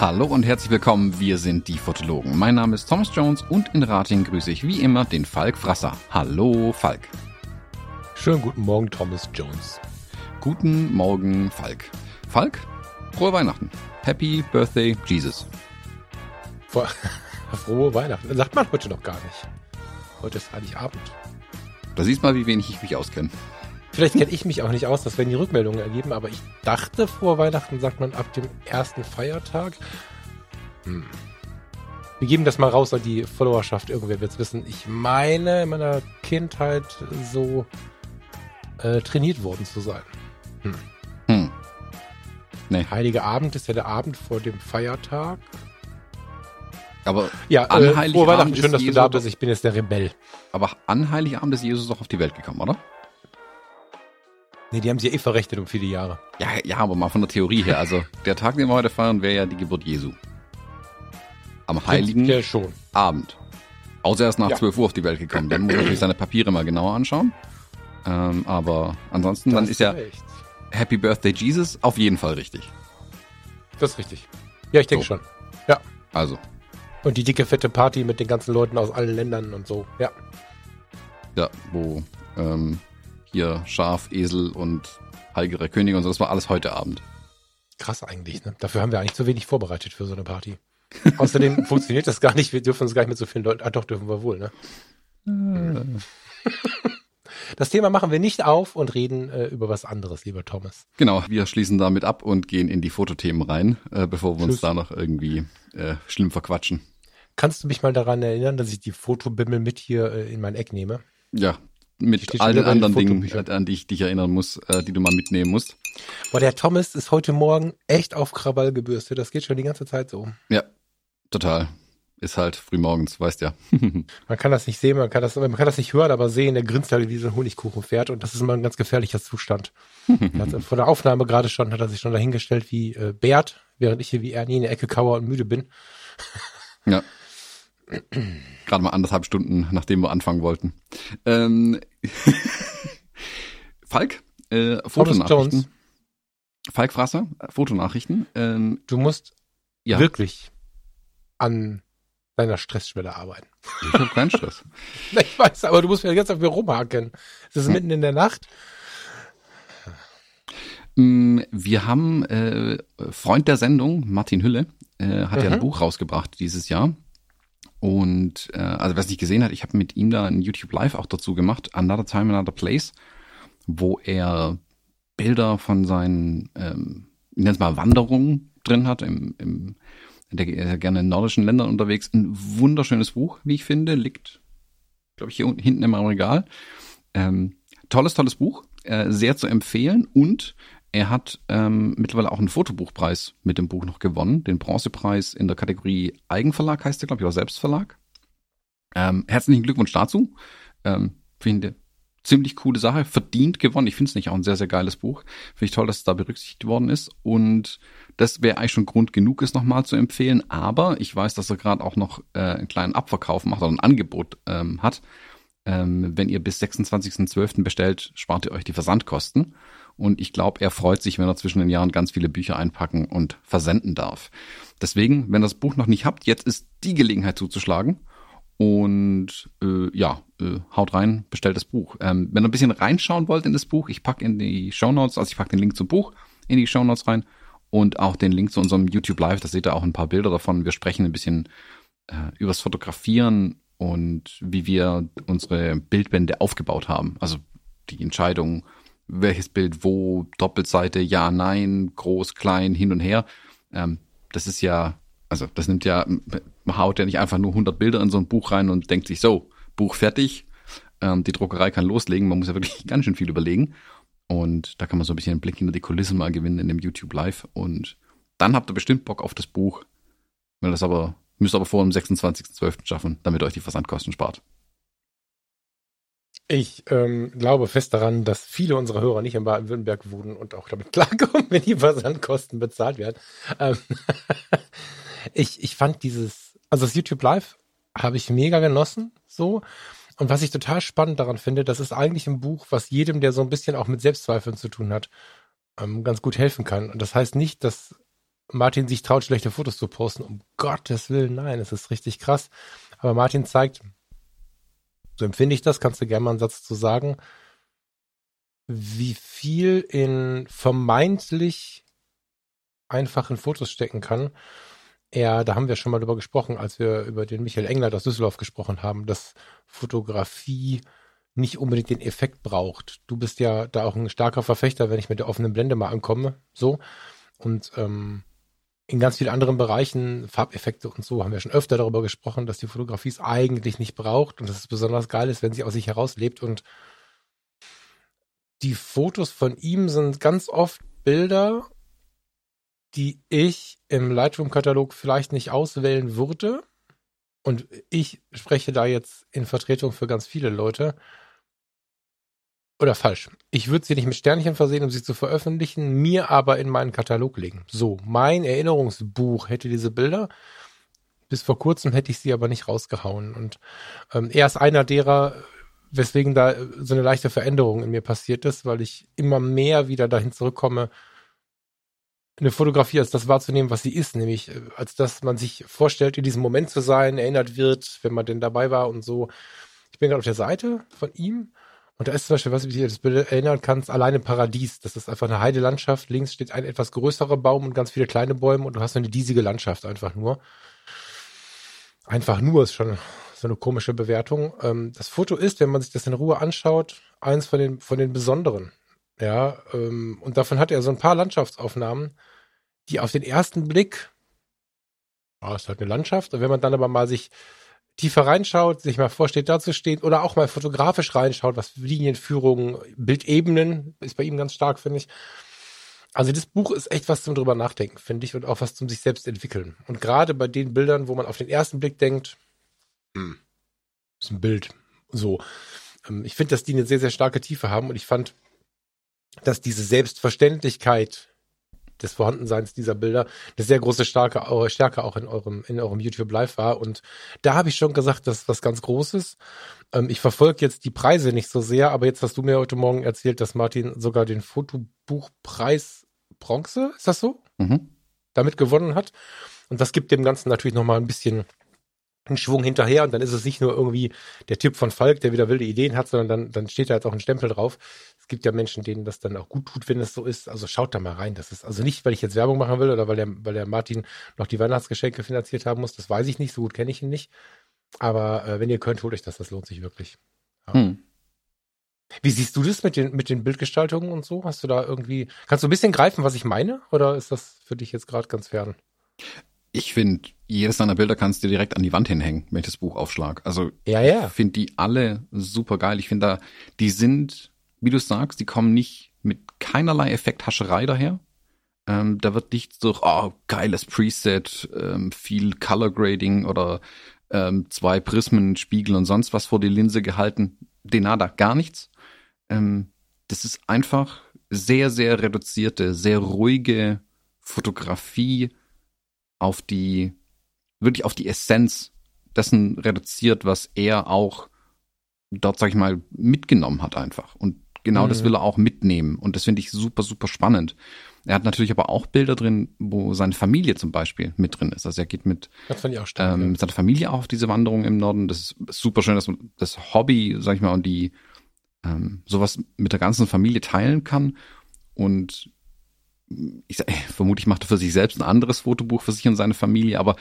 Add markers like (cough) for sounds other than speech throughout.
Hallo und herzlich willkommen, wir sind die Fotologen. Mein Name ist Thomas Jones und in Rating grüße ich wie immer den Falk Frasser. Hallo Falk. Schönen guten Morgen, Thomas Jones. Guten Morgen, Falk. Falk, frohe Weihnachten. Happy Birthday, Jesus. (laughs) Frohe Weihnachten. Das sagt man heute noch gar nicht. Heute ist Heiligabend. Da siehst du mal, wie wenig ich mich auskenne. Vielleicht kenne ich mich auch nicht aus, das werden die Rückmeldungen ergeben, aber ich dachte, vor Weihnachten sagt man ab dem ersten Feiertag. Hm. Wir geben das mal raus an die Followerschaft, irgendwer wird es wissen. Ich meine, in meiner Kindheit so äh, trainiert worden zu sein. Hm. Hm. Nee. Heilige Abend ist ja der Abend vor dem Feiertag. Aber ja, an äh, Heiligabend Weihnachten, schön, dass Jesus du da bist. Ich bin jetzt der Rebell. Aber an Heiligabend ist Jesus doch auf die Welt gekommen, oder? Nee, die haben sie ja eh verrechnet um viele Jahre. Ja, ja, aber mal von der Theorie her. Also der Tag, den wir heute feiern, wäre ja die Geburt Jesu. Am heiligen. Abend. Außer er ist nach ja. 12 Uhr auf die Welt gekommen. Dann muss man natürlich seine Papiere mal genauer anschauen. Ähm, aber ansonsten, das dann ist ja recht. Happy Birthday Jesus auf jeden Fall richtig. Das ist richtig. Ja, ich denke so. schon. Ja. Also. Und die dicke, fette Party mit den ganzen Leuten aus allen Ländern und so. Ja. Ja, wo ähm, hier Schaf, Esel und Heilgere König und so. Das war alles heute Abend. Krass eigentlich, ne? Dafür haben wir eigentlich zu wenig vorbereitet für so eine Party. (laughs) Außerdem funktioniert das gar nicht. Wir dürfen uns gar nicht mit so vielen Leuten. Ah, doch, dürfen wir wohl, ne? Hm. Das Thema machen wir nicht auf und reden äh, über was anderes, lieber Thomas. Genau, wir schließen damit ab und gehen in die Fotothemen rein, äh, bevor wir Tschüss. uns da noch irgendwie äh, schlimm verquatschen. Kannst du mich mal daran erinnern, dass ich die Fotobimmel mit hier äh, in mein Eck nehme? Ja, mit all den anderen Dingen, an die ich dich erinnern muss, äh, die du mal mitnehmen musst. Boah, der Thomas ist heute Morgen echt auf Krawall gebürstet. Das geht schon die ganze Zeit so. Ja, total. Ist halt frühmorgens, weißt ja. (laughs) man kann das nicht sehen, man kann das, man kann das nicht hören, aber sehen, der grinst halt wie so ein Honigkuchenpferd und das ist immer ein ganz gefährlicher Zustand. (laughs) vor der Aufnahme gerade schon hat er sich schon dahingestellt wie äh, Bert, während ich hier wie Ernie in der Ecke kauer und müde bin. ja. (laughs) Gerade mal anderthalb Stunden, nachdem wir anfangen wollten. Ähm, (laughs) Falk, äh, Fotonachrichten. Falk Frasser, Fotonachrichten. Ähm, du musst ja. wirklich an deiner Stressschwelle arbeiten. Ich habe keinen Stress. (laughs) ich weiß, aber du musst mir jetzt auf mir rumhaken. Es ist hm. mitten in der Nacht. Mm, wir haben äh, Freund der Sendung, Martin Hülle, äh, hat mhm. ja ein mhm. Buch rausgebracht dieses Jahr. Und äh, also wer es nicht gesehen hat, ich habe mit ihm da ein YouTube Live auch dazu gemacht, Another Time, Another Place, wo er Bilder von seinen, ähm, ich nenne es mal Wanderungen drin hat, im, im der ist gerne in nordischen Ländern unterwegs. Ein wunderschönes Buch, wie ich finde, liegt, glaube ich, hier hinten im Regal. Ähm, tolles, tolles Buch, äh, sehr zu empfehlen und er hat ähm, mittlerweile auch einen Fotobuchpreis mit dem Buch noch gewonnen, den Bronzepreis in der Kategorie Eigenverlag heißt der, glaube ich, oder Selbstverlag. Ähm, herzlichen Glückwunsch dazu. Ähm, finde ziemlich coole Sache, verdient gewonnen. Ich finde es nicht auch ein sehr, sehr geiles Buch. Finde ich toll, dass es da berücksichtigt worden ist. Und das wäre eigentlich schon Grund genug, es nochmal zu empfehlen. Aber ich weiß, dass er gerade auch noch äh, einen kleinen Abverkauf macht oder ein Angebot ähm, hat. Ähm, wenn ihr bis 26.12. bestellt, spart ihr euch die Versandkosten. Und ich glaube, er freut sich, wenn er zwischen den Jahren ganz viele Bücher einpacken und versenden darf. Deswegen, wenn ihr das Buch noch nicht habt, jetzt ist die Gelegenheit zuzuschlagen. Und äh, ja, äh, haut rein, bestellt das Buch. Ähm, wenn ihr ein bisschen reinschauen wollt in das Buch, ich packe in die Show Notes, also ich packe den Link zum Buch in die Show Notes rein und auch den Link zu unserem YouTube Live. Da seht ihr auch ein paar Bilder davon. Wir sprechen ein bisschen äh, übers Fotografieren und wie wir unsere Bildbände aufgebaut haben. Also die Entscheidung, welches Bild wo, Doppelseite, ja, nein, groß, klein, hin und her. Ähm, das ist ja, also das nimmt ja, man haut ja nicht einfach nur 100 Bilder in so ein Buch rein und denkt sich so, Buch fertig, ähm, die Druckerei kann loslegen, man muss ja wirklich (laughs) ganz schön viel überlegen. Und da kann man so ein bisschen einen Blick hinter die Kulissen mal gewinnen in dem YouTube Live. Und dann habt ihr bestimmt Bock auf das Buch. Will das aber, müsst aber vor dem 26.12. schaffen, damit ihr euch die Versandkosten spart. Ich ähm, glaube fest daran, dass viele unserer Hörer nicht in Baden-Württemberg wohnen und auch damit (laughs) klarkommen, wenn die Versandkosten bezahlt werden. Ähm (laughs) Ich, ich fand dieses, also das YouTube Live habe ich mega genossen, so. Und was ich total spannend daran finde, das ist eigentlich ein Buch, was jedem, der so ein bisschen auch mit Selbstzweifeln zu tun hat, ähm, ganz gut helfen kann. Und das heißt nicht, dass Martin sich traut, schlechte Fotos zu posten. Um Gottes Willen, nein, es ist richtig krass. Aber Martin zeigt, so empfinde ich das, kannst du gerne mal einen Satz zu sagen, wie viel in vermeintlich einfachen Fotos stecken kann. Er, da haben wir schon mal drüber gesprochen, als wir über den Michael Englert aus Düsseldorf gesprochen haben, dass Fotografie nicht unbedingt den Effekt braucht. Du bist ja da auch ein starker Verfechter, wenn ich mit der offenen Blende mal ankomme, so. Und ähm, in ganz vielen anderen Bereichen, Farbeffekte und so, haben wir schon öfter darüber gesprochen, dass die Fotografie es eigentlich nicht braucht und dass es besonders geil ist, wenn sie aus sich herauslebt. Und die Fotos von ihm sind ganz oft Bilder, die ich im Lightroom-Katalog vielleicht nicht auswählen würde. Und ich spreche da jetzt in Vertretung für ganz viele Leute. Oder falsch. Ich würde sie nicht mit Sternchen versehen, um sie zu veröffentlichen, mir aber in meinen Katalog legen. So, mein Erinnerungsbuch hätte diese Bilder. Bis vor kurzem hätte ich sie aber nicht rausgehauen. Und ähm, er ist einer derer, weswegen da so eine leichte Veränderung in mir passiert ist, weil ich immer mehr wieder dahin zurückkomme, eine Fotografie als das wahrzunehmen, was sie ist, nämlich äh, als dass man sich vorstellt, in diesem Moment zu sein, erinnert wird, wenn man denn dabei war und so. Ich bin gerade auf der Seite von ihm und da ist zum Beispiel, was ich das Bild erinnern kannst, alleine Paradies. Das ist einfach eine Heidelandschaft. Links steht ein etwas größerer Baum und ganz viele kleine Bäume und du hast eine diesige Landschaft einfach nur. Einfach nur ist schon so eine komische Bewertung. Ähm, das Foto ist, wenn man sich das in Ruhe anschaut, eins von den, von den besonderen. Ja, ähm, und davon hat er so ein paar Landschaftsaufnahmen, die auf den ersten Blick, ja, ist halt eine Landschaft, und wenn man dann aber mal sich tiefer reinschaut, sich mal vorstellt, da zu stehen, oder auch mal fotografisch reinschaut, was Linienführung, Bildebenen ist bei ihm ganz stark, finde ich. Also das Buch ist echt was zum drüber nachdenken, finde ich, und auch was zum sich selbst entwickeln. Und gerade bei den Bildern, wo man auf den ersten Blick denkt, hm, ist ein Bild, so. Ähm, ich finde, dass die eine sehr, sehr starke Tiefe haben und ich fand, dass diese Selbstverständlichkeit des Vorhandenseins dieser Bilder eine sehr große starke Stärke auch in eurem in eurem YouTube Live war und da habe ich schon gesagt, das ist was ganz Großes. Ähm, ich verfolge jetzt die Preise nicht so sehr, aber jetzt hast du mir heute Morgen erzählt, dass Martin sogar den Fotobuchpreis Bronze, ist das so? Mhm. Damit gewonnen hat und das gibt dem Ganzen natürlich noch mal ein bisschen einen Schwung hinterher und dann ist es nicht nur irgendwie der Tipp von Falk, der wieder wilde Ideen hat, sondern dann, dann steht da jetzt auch ein Stempel drauf. Es gibt ja Menschen, denen das dann auch gut tut, wenn es so ist. Also schaut da mal rein. Das ist also nicht, weil ich jetzt Werbung machen will oder weil der, weil der Martin noch die Weihnachtsgeschenke finanziert haben muss. Das weiß ich nicht. So gut kenne ich ihn nicht. Aber äh, wenn ihr könnt, holt euch das. Das lohnt sich wirklich. Ja. Hm. Wie siehst du das mit den, mit den Bildgestaltungen und so? Hast du da irgendwie, kannst du ein bisschen greifen, was ich meine? Oder ist das für dich jetzt gerade ganz fern? Ich finde, jedes deiner Bilder kannst du direkt an die Wand hinhängen, wenn ich das Buch aufschlag. Also ja, ja. ich finde die alle super geil. Ich finde da, die sind, wie du sagst, die kommen nicht mit keinerlei Effekthascherei daher. Ähm, da wird nicht so, oh, geiles Preset, ähm, viel Color Grading oder ähm, zwei Prismen, Spiegel und sonst was vor die Linse gehalten. Denada, gar nichts. Ähm, das ist einfach sehr, sehr reduzierte, sehr ruhige Fotografie auf die, wirklich auf die Essenz dessen reduziert, was er auch dort, sag ich mal, mitgenommen hat einfach. Und genau mhm. das will er auch mitnehmen. Und das finde ich super, super spannend. Er hat natürlich aber auch Bilder drin, wo seine Familie zum Beispiel mit drin ist. Also er geht mit, stark, ähm, mit seiner Familie auch auf diese Wanderung im Norden. Das ist super schön, dass man das Hobby, sag ich mal, und die ähm, sowas mit der ganzen Familie teilen kann. Und ich sag, (laughs) vermutlich macht er für sich selbst ein anderes Fotobuch für sich und seine Familie, aber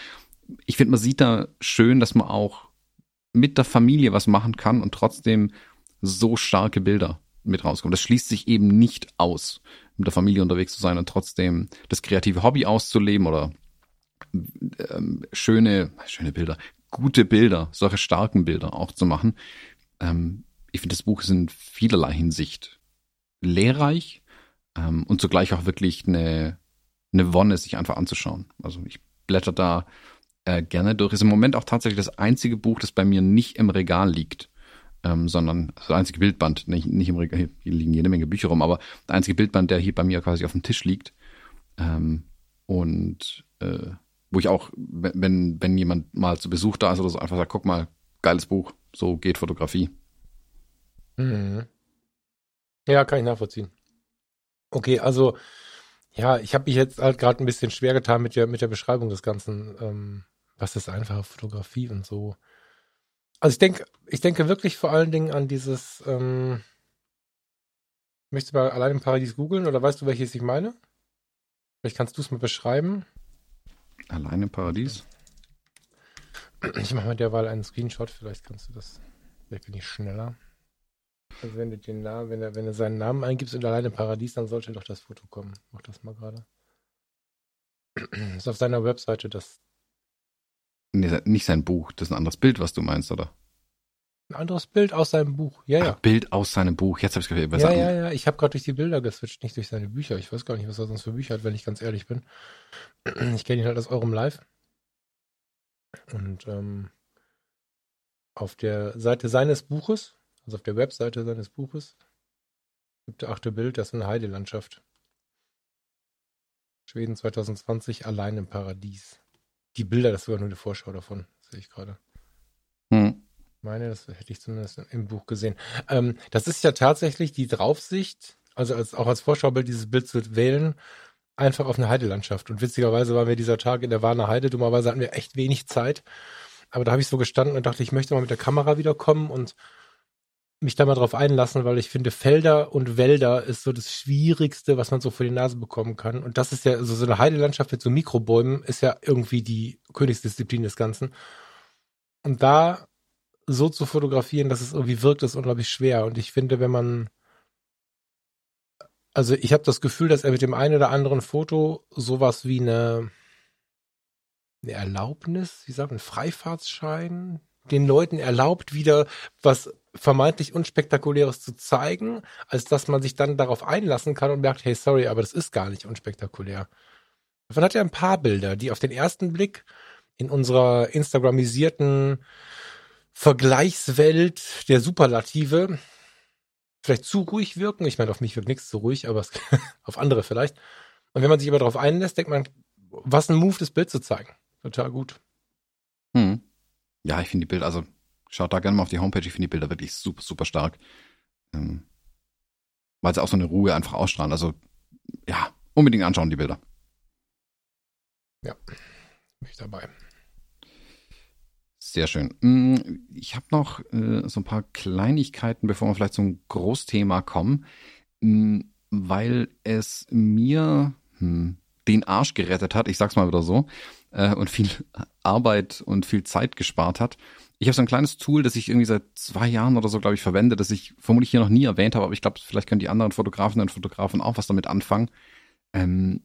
ich finde, man sieht da schön, dass man auch mit der Familie was machen kann und trotzdem so starke Bilder mit rauskommen. Das schließt sich eben nicht aus, mit der Familie unterwegs zu sein und trotzdem das kreative Hobby auszuleben oder ähm, schöne, schöne Bilder, gute Bilder, solche starken Bilder auch zu machen. Ähm, ich finde, das Buch ist in vielerlei Hinsicht lehrreich, ähm, und zugleich auch wirklich eine, eine Wonne, sich einfach anzuschauen. Also ich blätter da äh, gerne durch. Ist im Moment auch tatsächlich das einzige Buch, das bei mir nicht im Regal liegt, ähm, sondern das einzige Bildband, nicht, nicht im Regal, hier liegen jede Menge Bücher rum, aber der einzige Bildband, der hier bei mir quasi auf dem Tisch liegt. Ähm, und äh, wo ich auch, wenn, wenn jemand mal zu Besuch da ist oder so, einfach sagt, guck mal, geiles Buch, so geht Fotografie. Mhm. Ja, kann ich nachvollziehen. Okay, also ja, ich habe mich jetzt halt gerade ein bisschen schwer getan mit der mit der Beschreibung des Ganzen. Ähm, was ist einfache Fotografie und so. Also ich denke, ich denke wirklich vor allen Dingen an dieses. Ähm, möchtest du mal allein im Paradies googeln oder weißt du, welches ich meine? Vielleicht kannst du es mal beschreiben. Allein im Paradies? Ich mache mal derweil einen Screenshot, vielleicht kannst du das. Vielleicht bin ich schneller. Also wenn du den Namen, wenn er, wenn du seinen Namen eingibst und allein im Paradies, dann sollte doch das Foto kommen. Mach das mal gerade. (clears throat) Ist auf seiner Webseite das. Nee, nicht sein Buch, das ist ein anderes Bild, was du meinst, oder? Ein anderes Bild aus seinem Buch, ja, ja. Ach, Bild aus seinem Buch, jetzt habe ich es Ja, ja, ja, ich habe gerade durch die Bilder geswitcht, nicht durch seine Bücher. Ich weiß gar nicht, was er sonst für Bücher hat, wenn ich ganz ehrlich bin. (clears throat) Ich kenne ihn halt aus eurem Live. Und ähm, auf der Seite seines Buches, also auf der Webseite seines Buches, gibt der achte Bild, das ist eine Heidelandschaft. Schweden 2020, allein im Paradies. Die Bilder, das ist sogar nur eine Vorschau davon, sehe ich gerade. Hm. meine, das hätte ich zumindest im Buch gesehen. Ähm, das ist ja tatsächlich die Draufsicht, also als, auch als Vorschaubild dieses Bild zu wählen, einfach auf eine Heidelandschaft. Und witzigerweise waren wir dieser Tag in der Warner Heide. Dummerweise hatten wir echt wenig Zeit. Aber da habe ich so gestanden und dachte, ich möchte mal mit der Kamera wiederkommen und mich da mal drauf einlassen, weil ich finde, Felder und Wälder ist so das Schwierigste, was man so vor die Nase bekommen kann. Und das ist ja, also so eine Heidelandschaft mit so Mikrobäumen ist ja irgendwie die Königsdisziplin des Ganzen. Und da so zu fotografieren, dass es irgendwie wirkt, ist unglaublich schwer. Und ich finde, wenn man also ich habe das Gefühl, dass er mit dem einen oder anderen Foto sowas wie eine, eine Erlaubnis, wie sagt man, Freifahrtsschein, den Leuten erlaubt, wieder was vermeintlich unspektakuläres zu zeigen, als dass man sich dann darauf einlassen kann und merkt, hey, sorry, aber das ist gar nicht unspektakulär. Davon hat er ein paar Bilder, die auf den ersten Blick in unserer Instagramisierten Vergleichswelt der Superlative vielleicht zu ruhig wirken. Ich meine, auf mich wirkt nichts zu ruhig, aber es, (laughs) auf andere vielleicht. Und wenn man sich aber darauf einlässt, denkt man, was ein Move, das Bild zu zeigen. Total gut. Hm. Ja, ich finde die Bilder, also schaut da gerne mal auf die Homepage, ich finde die Bilder wirklich super, super stark. Ähm, weil sie auch so eine Ruhe einfach ausstrahlen. Also, ja, unbedingt anschauen, die Bilder. Ja, bin ich dabei. Sehr schön. Mm, ich habe noch äh, so ein paar Kleinigkeiten, bevor wir vielleicht zum Großthema kommen, mm, weil es mir hm, den Arsch gerettet hat, ich sag's mal wieder so, äh, und viel Arbeit und viel Zeit gespart hat. Ich habe so ein kleines Tool, das ich irgendwie seit zwei Jahren oder so, glaube ich, verwende, das ich vermutlich hier noch nie erwähnt habe, aber ich glaube, vielleicht können die anderen Fotografen und Fotografen auch was damit anfangen. Ähm,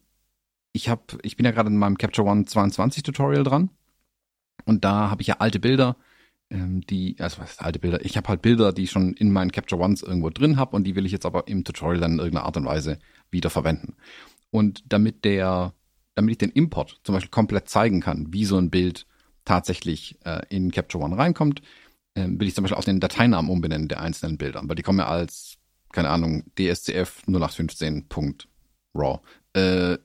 ich habe, ich bin ja gerade in meinem Capture One 22 Tutorial dran und da habe ich ja alte Bilder, ähm, die, also was ist alte Bilder? Ich habe halt Bilder, die ich schon in meinen Capture Ones irgendwo drin habe und die will ich jetzt aber im Tutorial dann in irgendeiner Art und Weise wieder verwenden. Und damit der, damit ich den Import zum Beispiel komplett zeigen kann, wie so ein Bild tatsächlich äh, in Capture One reinkommt, äh, will ich zum Beispiel auch den Dateinamen umbenennen der einzelnen Bilder, weil die kommen ja als, keine Ahnung, DSCF 0815.raw. Äh,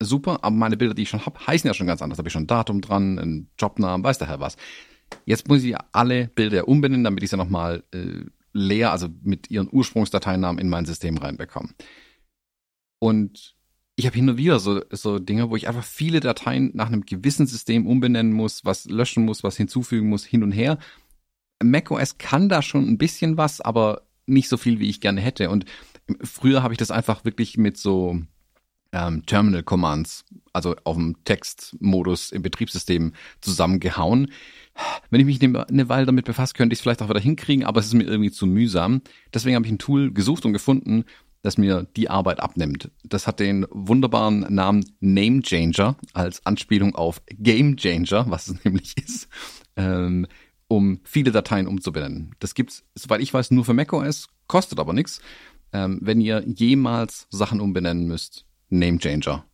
super, aber meine Bilder, die ich schon habe, heißen ja schon ganz anders. Da habe ich schon ein Datum dran, einen Jobnamen, weiß der Herr was. Jetzt muss ich alle Bilder umbenennen, damit ich sie nochmal äh, leer, also mit ihren Ursprungsdateinamen in mein System reinbekomme. Und ich habe hin und wieder so, so Dinge, wo ich einfach viele Dateien nach einem gewissen System umbenennen muss, was löschen muss, was hinzufügen muss, hin und her. macOS kann da schon ein bisschen was, aber nicht so viel, wie ich gerne hätte. Und früher habe ich das einfach wirklich mit so ähm, Terminal Commands, also auf dem Textmodus im Betriebssystem zusammengehauen. Wenn ich mich eine Weile damit befasse, könnte ich es vielleicht auch wieder hinkriegen, aber es ist mir irgendwie zu mühsam. Deswegen habe ich ein Tool gesucht und gefunden, das mir die Arbeit abnimmt. Das hat den wunderbaren Namen Name Changer als Anspielung auf Game Changer, was es (laughs) nämlich ist, ähm, um viele Dateien umzubenennen. Das gibt's, soweit ich weiß, nur für macOS, kostet aber nichts. Ähm, wenn ihr jemals Sachen umbenennen müsst, Name Changer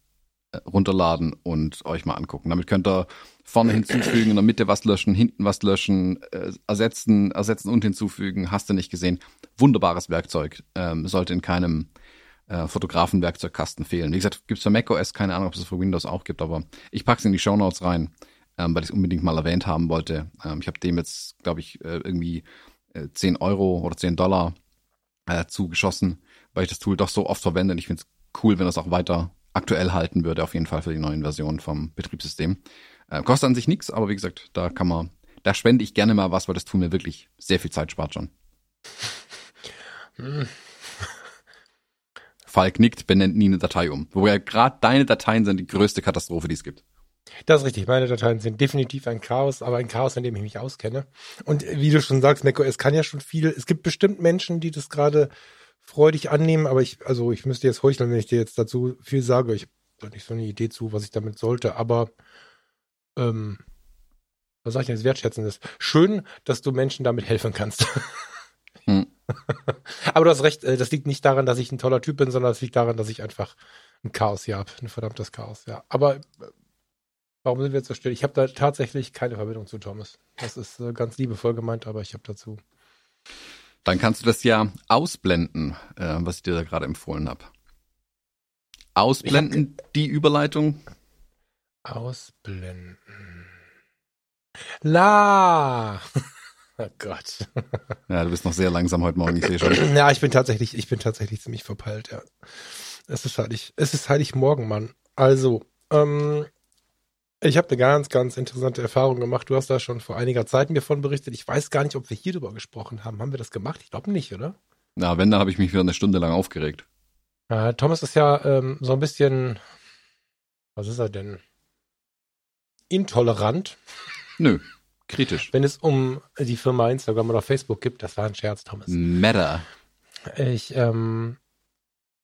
äh, runterladen und euch mal angucken. Damit könnt ihr vorne hinzufügen, in der Mitte was löschen, hinten was löschen, äh, ersetzen, ersetzen und hinzufügen. Hast du nicht gesehen? Wunderbares Werkzeug. Ähm, sollte in keinem äh, Fotografenwerkzeugkasten fehlen. Wie gesagt, gibt's für macOS, keine Ahnung, ob es für Windows auch gibt, aber ich pack's in die Show Notes rein, ähm, weil ich es unbedingt mal erwähnt haben wollte. Ähm, ich habe dem jetzt, glaube ich, äh, irgendwie äh, 10 Euro oder 10 Dollar äh, zugeschossen, weil ich das Tool doch so oft verwende und ich finde es cool, wenn das auch weiter aktuell halten würde, auf jeden Fall für die neuen Versionen vom Betriebssystem. Äh, kostet an sich nichts, aber wie gesagt, da kann man, da spende ich gerne mal was, weil das Tool mir wirklich sehr viel Zeit spart schon. Hm. Falk nickt, benennt nie eine Datei um. Wo ja gerade deine Dateien sind die größte Katastrophe, die es gibt. Das ist richtig. Meine Dateien sind definitiv ein Chaos, aber ein Chaos, in dem ich mich auskenne. Und wie du schon sagst, macOS kann ja schon viel. Es gibt bestimmt Menschen, die das gerade freudig annehmen, aber ich, also ich müsste jetzt heucheln, wenn ich dir jetzt dazu viel sage. Ich habe nicht so eine Idee zu, was ich damit sollte, aber ähm, was sag ich denn jetzt wertschätzendes? Schön, dass du Menschen damit helfen kannst. (laughs) Hm. Aber du hast recht, äh, das liegt nicht daran, dass ich ein toller Typ bin, sondern es liegt daran, dass ich einfach ein Chaos hier habe. Ein verdammtes Chaos, ja. Aber äh, warum sind wir jetzt so still? Ich habe da tatsächlich keine Verbindung zu Thomas. Das ist äh, ganz liebevoll gemeint, aber ich habe dazu. Dann kannst du das ja ausblenden, was ich dir da gerade empfohlen habe. Ausblenden hab die Überleitung. Ausblenden. La! (laughs) Oh Gott. Ja, du bist noch sehr langsam heute Morgen, ich sehe schon. (clears throat) Ja, ich bin tatsächlich, ich bin tatsächlich ziemlich verpeilt, ja. Es ist heilig, es ist heilig morgen, Mann. Also, ähm, ich habe eine ganz, ganz interessante Erfahrung gemacht. Du hast da schon vor einiger Zeit mir von berichtet. Ich weiß gar nicht, ob wir hier drüber gesprochen haben. Haben wir das gemacht? Ich glaube nicht, oder? Na, wenn, dann habe ich mich wieder eine Stunde lang aufgeregt. Äh, Thomas ist ja ähm, so ein bisschen, was ist er denn? Intolerant. Nö. Kritisch. Wenn es um die Firma Instagram oder Facebook gibt, das war ein Scherz, Thomas. Meta. Ich ähm,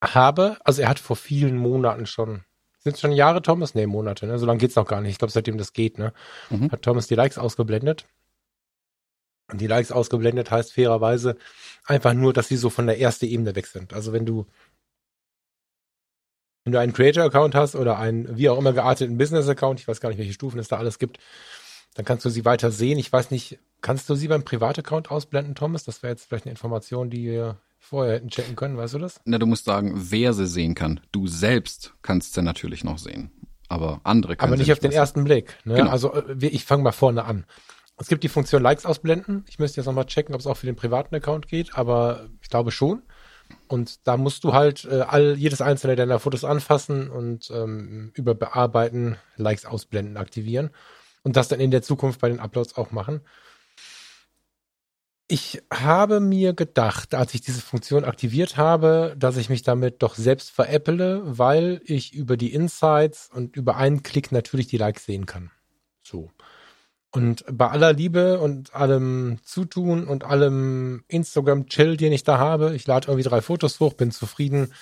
habe, also er hat vor vielen Monaten schon, sind es schon Jahre, Thomas? Nee, Monate, ne? So lange geht's noch gar nicht. Ich glaube, seitdem das geht, ne? Mhm. Hat Thomas die Likes ausgeblendet. Und die Likes ausgeblendet heißt fairerweise einfach nur, dass sie so von der ersten Ebene weg sind. Also wenn du wenn du einen Creator-Account hast oder einen wie auch immer gearteten Business-Account, ich weiß gar nicht, welche Stufen es da alles gibt, dann kannst du sie weiter sehen. Ich weiß nicht, kannst du sie beim Privataccount ausblenden, Thomas? Das wäre jetzt vielleicht eine Information, die wir vorher hätten checken können, weißt du das? Na, du musst sagen, wer sie sehen kann. Du selbst kannst sie natürlich noch sehen. Aber andere können Aber nicht auf den ersten Blick. Ne? Genau. Also äh, ich fange mal vorne an. Es gibt die Funktion Likes ausblenden. Ich müsste jetzt nochmal checken, ob es auch für den privaten Account geht, aber ich glaube schon. Und da musst du halt äh, all jedes einzelne deiner Fotos anfassen und ähm, über Bearbeiten, Likes ausblenden aktivieren und das dann in der Zukunft bei den Uploads auch machen. Ich habe mir gedacht, als ich diese Funktion aktiviert habe, dass ich mich damit doch selbst veräpple, weil ich über die Insights und über einen Klick natürlich die Likes sehen kann. So. Und bei aller Liebe und allem Zutun und allem Instagram-Chill, den ich da habe, ich lade irgendwie drei Fotos hoch, bin zufrieden,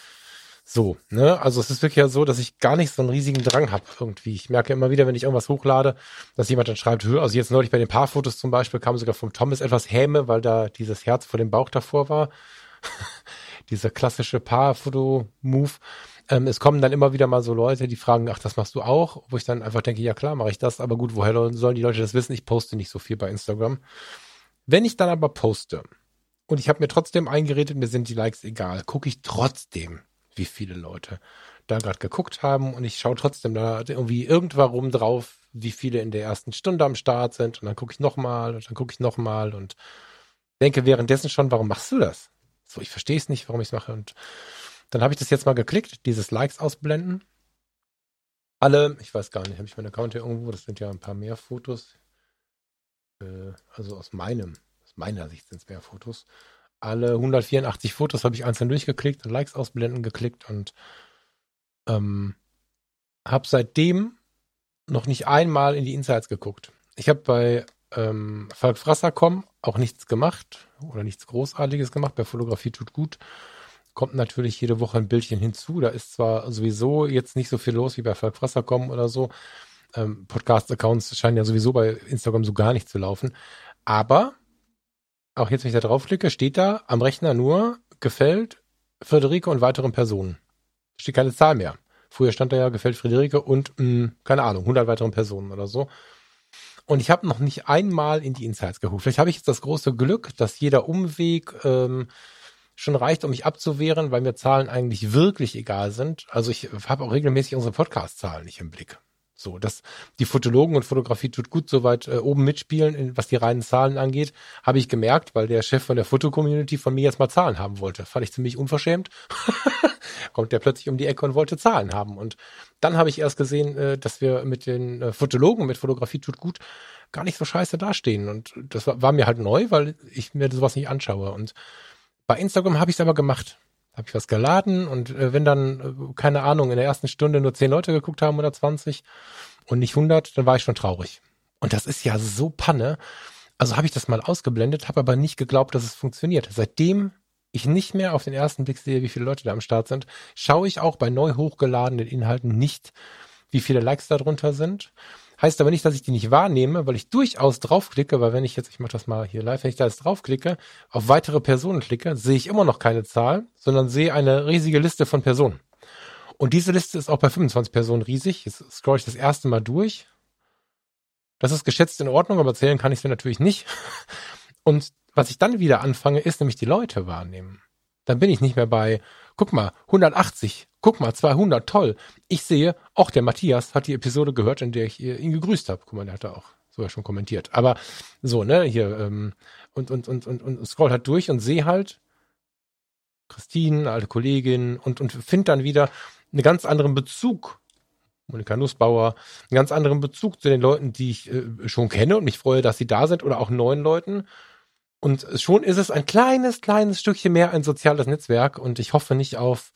so, ne? Also es ist wirklich ja so, dass ich gar nicht so einen riesigen Drang habe irgendwie. Ich merke immer wieder, wenn ich irgendwas hochlade, dass jemand dann schreibt, also jetzt neulich bei den Paarfotos zum Beispiel kam sogar vom Thomas etwas Häme, weil da dieses Herz vor dem Bauch davor war. (laughs) Dieser klassische Paarfoto-Move. Ähm, es kommen dann immer wieder mal so Leute, die fragen, ach, das machst du auch? Wo ich dann einfach denke, ja klar, mache ich das. Aber gut, woher sollen die Leute das wissen? Ich poste nicht so viel bei Instagram. Wenn ich dann aber poste und ich habe mir trotzdem eingeredet, mir sind die Likes egal, gucke ich trotzdem wie viele Leute da gerade geguckt haben und ich schaue trotzdem da irgendwie irgendwann drauf, wie viele in der ersten Stunde am Start sind und dann gucke ich nochmal und dann gucke ich nochmal und denke währenddessen schon, warum machst du das? So, ich verstehe es nicht, warum ich es mache und dann habe ich das jetzt mal geklickt, dieses Likes ausblenden. Alle, ich weiß gar nicht, habe ich meinen Account hier irgendwo, das sind ja ein paar mehr Fotos. Äh, also aus meinem, aus meiner Sicht sind es mehr Fotos alle 184 Fotos habe ich einzeln durchgeklickt Likes ausblenden geklickt und ähm, habe seitdem noch nicht einmal in die Insights geguckt. Ich habe bei ähm, Falk Frasser.com auch nichts gemacht oder nichts Großartiges gemacht. Bei Fotografie tut gut. Kommt natürlich jede Woche ein Bildchen hinzu. Da ist zwar sowieso jetzt nicht so viel los wie bei Falk Frasser.com oder so. Ähm, Podcast-Accounts scheinen ja sowieso bei Instagram so gar nicht zu laufen. Aber auch jetzt, wenn ich da draufklicke, steht da am Rechner nur gefällt Friederike und weiteren Personen. Steht keine Zahl mehr. Früher stand da ja gefällt Friederike und, mh, hm, keine Ahnung, 100 weiteren Personen oder so. Und ich habe noch nicht einmal in die Insights geguckt. Vielleicht habe ich jetzt das große Glück, dass jeder Umweg ähm, schon reicht, um mich abzuwehren, weil mir Zahlen eigentlich wirklich egal sind. Also ich habe auch regelmäßig unsere Podcast-Zahlen nicht im Blick. So, dass die Fotologen und Fotografie tut gut soweit äh, oben mitspielen, was die reinen Zahlen angeht, habe ich gemerkt, weil der Chef von der Fotocommunity von mir jetzt mal Zahlen haben wollte. Fand ich ziemlich unverschämt. (laughs) Kommt der plötzlich um die Ecke und wollte Zahlen haben. Und dann habe ich erst gesehen, äh, dass wir mit den äh, Fotologen, mit Fotografie tut gut, gar nicht so scheiße dastehen. Und das war, war mir halt neu, weil ich mir sowas nicht anschaue. Und bei Instagram habe ich es aber gemacht habe ich was geladen und äh, wenn dann, äh, keine Ahnung, in der ersten Stunde nur zehn Leute geguckt haben oder 20 und nicht 100, dann war ich schon traurig. Und das ist ja so Panne. Also habe ich das mal ausgeblendet, habe aber nicht geglaubt, dass es funktioniert. Seitdem ich nicht mehr auf den ersten Blick sehe, wie viele Leute da am Start sind, schaue ich auch bei neu hochgeladenen Inhalten nicht, wie viele Likes da drunter sind. Heißt aber nicht, dass ich die nicht wahrnehme, weil ich durchaus draufklicke, weil wenn ich jetzt, ich mache das mal hier live, wenn ich da jetzt draufklicke, auf weitere Personen klicke, sehe ich immer noch keine Zahl, sondern sehe eine riesige Liste von Personen. Und diese Liste ist auch bei 25 Personen riesig. Jetzt scroll ich das erste Mal durch. Das ist geschätzt in Ordnung, aber zählen kann ich sie natürlich nicht. (laughs) Und was ich dann wieder anfange, ist nämlich die Leute wahrnehmen. Dann bin ich nicht mehr bei, guck mal, 180, guck mal, 200, toll. Ich sehe, auch der Matthias hat die Episode gehört, in der ich ihn gegrüßt habe. Guck mal, der hat da auch sogar schon kommentiert. Aber so, ne, hier, ähm, und, und, und, und, und scroll halt durch und sehe halt Christine, alte Kollegin, und, und finde dann wieder einen ganz anderen Bezug. Monika Nussbauer, einen ganz anderen Bezug zu den Leuten, die ich äh, schon kenne und mich freue, dass sie da sind oder auch neuen Leuten. Und schon ist es ein kleines, kleines Stückchen mehr ein soziales Netzwerk und ich hoffe nicht auf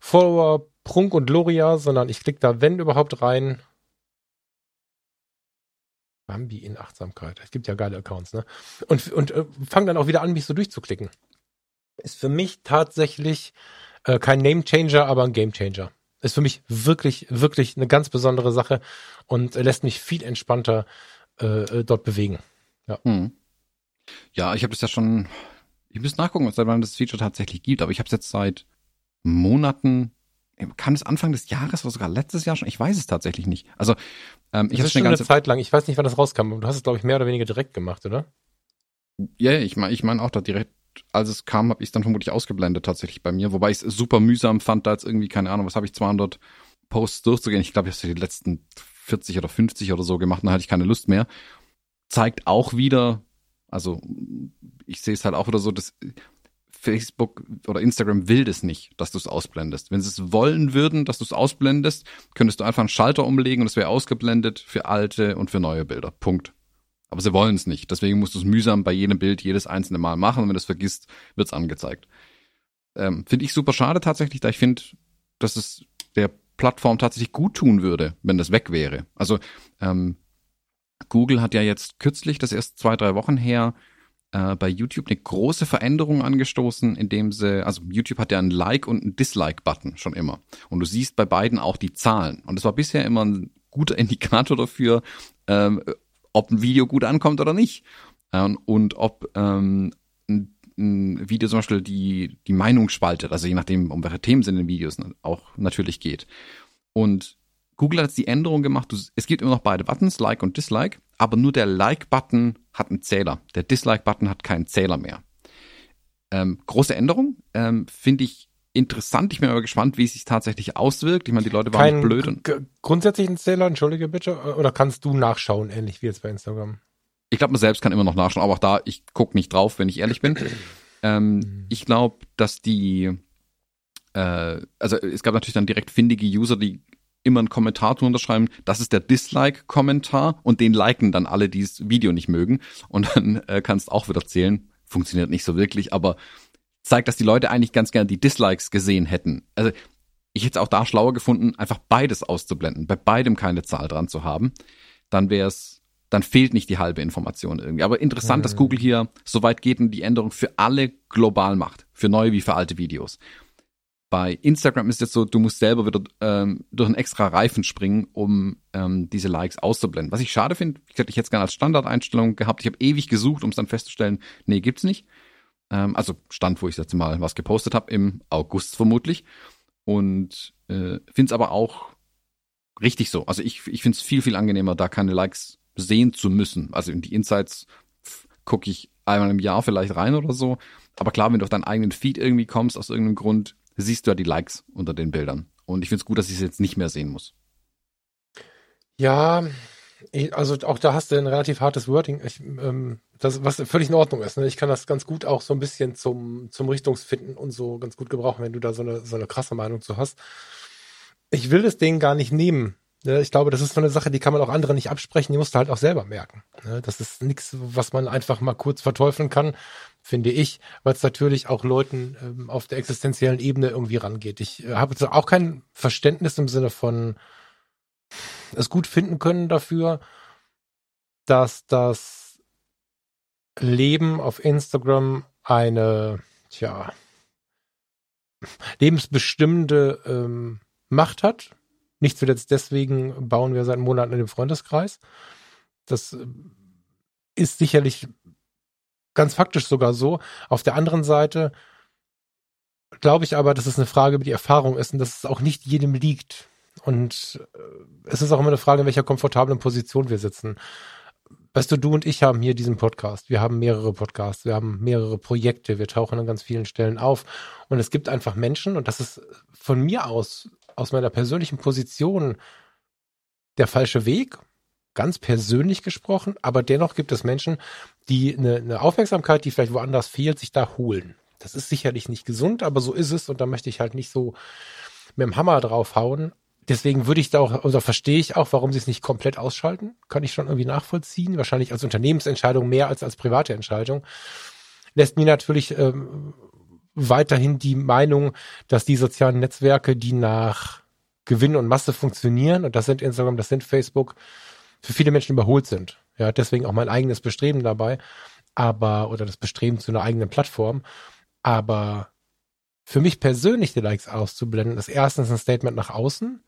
Follower, Prunk und Gloria, sondern ich klicke da, wenn überhaupt, rein. Bambi in Achtsamkeit. Es gibt ja geile Accounts, ne? Und, und äh, fange dann auch wieder an, mich so durchzuklicken. Ist für mich tatsächlich äh, kein Name Changer, aber ein Game Changer. Ist für mich wirklich, wirklich eine ganz besondere Sache und lässt mich viel entspannter äh, äh dort bewegen. Ja. Hm. Ja, ich habe das ja schon, ich muss nachgucken, seit wann das Feature tatsächlich gibt, aber ich habe es jetzt seit Monaten, kann es Anfang des Jahres oder sogar letztes Jahr schon? Ich weiß es tatsächlich nicht. Also ähm, ich habe schon eine ganze Zeit lang. Ich weiß nicht, wann das rauskam. Du hast es glaube ich mehr oder weniger direkt gemacht, oder? Ja, yeah, ich meine, ich meine auch da direkt, als es kam, habe ich es dann vermutlich ausgeblendet tatsächlich bei mir, wobei ich es super mühsam fand, da jetzt irgendwie keine Ahnung, was habe ich 200 Posts durchzugehen. Ich glaube, ich habe die letzten 40 oder 50 oder so gemacht, dann hatte ich keine Lust mehr. Zeigt auch wieder, also ich sehe es halt auch wieder so, dass Facebook oder Instagram will das nicht, dass du es ausblendest. Wenn sie es wollen würden, dass du es ausblendest, könntest du einfach einen Schalter umlegen und es wäre ausgeblendet für alte und für neue Bilder. Punkt. Aber sie wollen es nicht. Deswegen musst du es mühsam bei jedem Bild jedes einzelne Mal machen. Und wenn du es vergisst, wird es angezeigt. Ähm, finde ich super schade tatsächlich, da ich finde, dass es der Plattform tatsächlich gut tun würde, wenn das weg wäre. Also ähm, Google hat ja jetzt kürzlich, das erst zwei, drei Wochen her, äh, bei YouTube eine große Veränderung angestoßen, indem sie, also YouTube hat ja einen Like- und einen Dislike-Button schon immer. Und du siehst bei beiden auch die Zahlen. Und das war bisher immer ein guter (laughs) Indikator dafür, ähm, ob ein Video gut ankommt oder nicht. Ähm, und ob ähm, ein, ein Video zum Beispiel die, die Meinung spaltet, also je nachdem, um welche Themen es in den Videos auch natürlich geht. Und Google hat jetzt die Änderung gemacht, du, es gibt immer noch beide Buttons, Like und Dislike, aber nur der Like-Button hat einen Zähler. Der Dislike-Button hat keinen Zähler mehr. Ähm, große Änderung, ähm, finde ich interessant. Ich bin aber gespannt, wie es sich tatsächlich auswirkt. Ich meine, die Leute waren Kein blöd. Und grundsätzlich ein Zähler, entschuldige bitte, oder kannst du nachschauen, ähnlich wie jetzt bei Instagram? Ich glaube, man selbst kann immer noch nachschauen, aber auch da, ich gucke nicht drauf, wenn ich ehrlich bin. (clears throat) ähm, mhm. Ich glaube, dass die, äh, also es gab natürlich dann direkt findige User, die immer einen Kommentar zu unterschreiben, das ist der Dislike-Kommentar und den liken dann alle, die das Video nicht mögen. Und dann äh, kannst auch wieder zählen. Funktioniert nicht so wirklich, aber zeigt, dass die Leute eigentlich ganz gerne die Dislikes gesehen hätten. Also ich hätte es auch da schlauer gefunden, einfach beides auszublenden, bei beidem keine Zahl dran zu haben. Dann wäre es, dann fehlt nicht die halbe Information irgendwie. Aber interessant, mhm. dass Google hier so weit geht und die Änderung für alle global macht, für neue wie für alte Videos. Bei Instagram ist es jetzt so, du musst selber wieder ähm, durch einen extra Reifen springen, um ähm, diese Likes auszublenden. Was ich schade finde, ich hätte ich jetzt gerne als Standardeinstellung gehabt. Ich habe ewig gesucht, um es dann festzustellen, nee, gibt's nicht. Ähm, also Stand, wo ich jetzt mal was gepostet habe, im August vermutlich. Und äh, finde es aber auch richtig so. Also ich, ich finde es viel, viel angenehmer, da keine Likes sehen zu müssen. Also in die Insights gucke ich einmal im Jahr vielleicht rein oder so. Aber klar, wenn du auf deinen eigenen Feed irgendwie kommst, aus irgendeinem Grund, siehst du ja die Likes unter den Bildern. Und ich finde es gut, dass ich es jetzt nicht mehr sehen muss. Ja, also auch da hast du ein relativ hartes Wording, ich, ähm, das, was völlig in Ordnung ist. Ne? Ich kann das ganz gut auch so ein bisschen zum, zum Richtungsfinden und so ganz gut gebrauchen, wenn du da so eine, so eine krasse Meinung zu hast. Ich will das Ding gar nicht nehmen. Ne? Ich glaube, das ist so eine Sache, die kann man auch anderen nicht absprechen, die musst du halt auch selber merken. Ne? Das ist nichts, was man einfach mal kurz verteufeln kann, finde ich, weil es natürlich auch Leuten ähm, auf der existenziellen Ebene irgendwie rangeht. Ich äh, habe auch kein Verständnis im Sinne von, es gut finden können dafür, dass das Leben auf Instagram eine, tja, lebensbestimmende ähm, Macht hat. Nicht zuletzt deswegen bauen wir seit Monaten in dem Freundeskreis. Das äh, ist sicherlich ganz faktisch sogar so. Auf der anderen Seite glaube ich aber, dass es eine Frage über die Erfahrung ist und dass es auch nicht jedem liegt. Und äh, es ist auch immer eine Frage, in welcher komfortablen Position wir sitzen. Weißt du, du und ich haben hier diesen Podcast. Wir haben mehrere Podcasts, wir haben mehrere Projekte, wir tauchen an ganz vielen Stellen auf. Und es gibt einfach Menschen, und das ist von mir aus, aus meiner persönlichen Position, der falsche Weg, ganz persönlich gesprochen, aber dennoch gibt es Menschen, die eine, eine Aufmerksamkeit, die vielleicht woanders fehlt, sich da holen. Das ist sicherlich nicht gesund, aber so ist es und da möchte ich halt nicht so mit dem Hammer draufhauen deswegen würde ich da auch, oder verstehe ich auch, warum sie es nicht komplett ausschalten. Kann ich schon irgendwie nachvollziehen. Wahrscheinlich als Unternehmensentscheidung mehr als als private Entscheidung. Lässt mir natürlich ähm, weiterhin die Meinung, dass die sozialen Netzwerke, die nach Gewinn und Masse funktionieren, und das sind Instagram, das sind Facebook, für viele Menschen überholt sind. Ja, deswegen auch mein eigenes Bestreben dabei, aber, oder das Bestreben zu einer eigenen Plattform. Aber für mich persönlich die Likes auszublenden, ist erstens ein Statement nach außen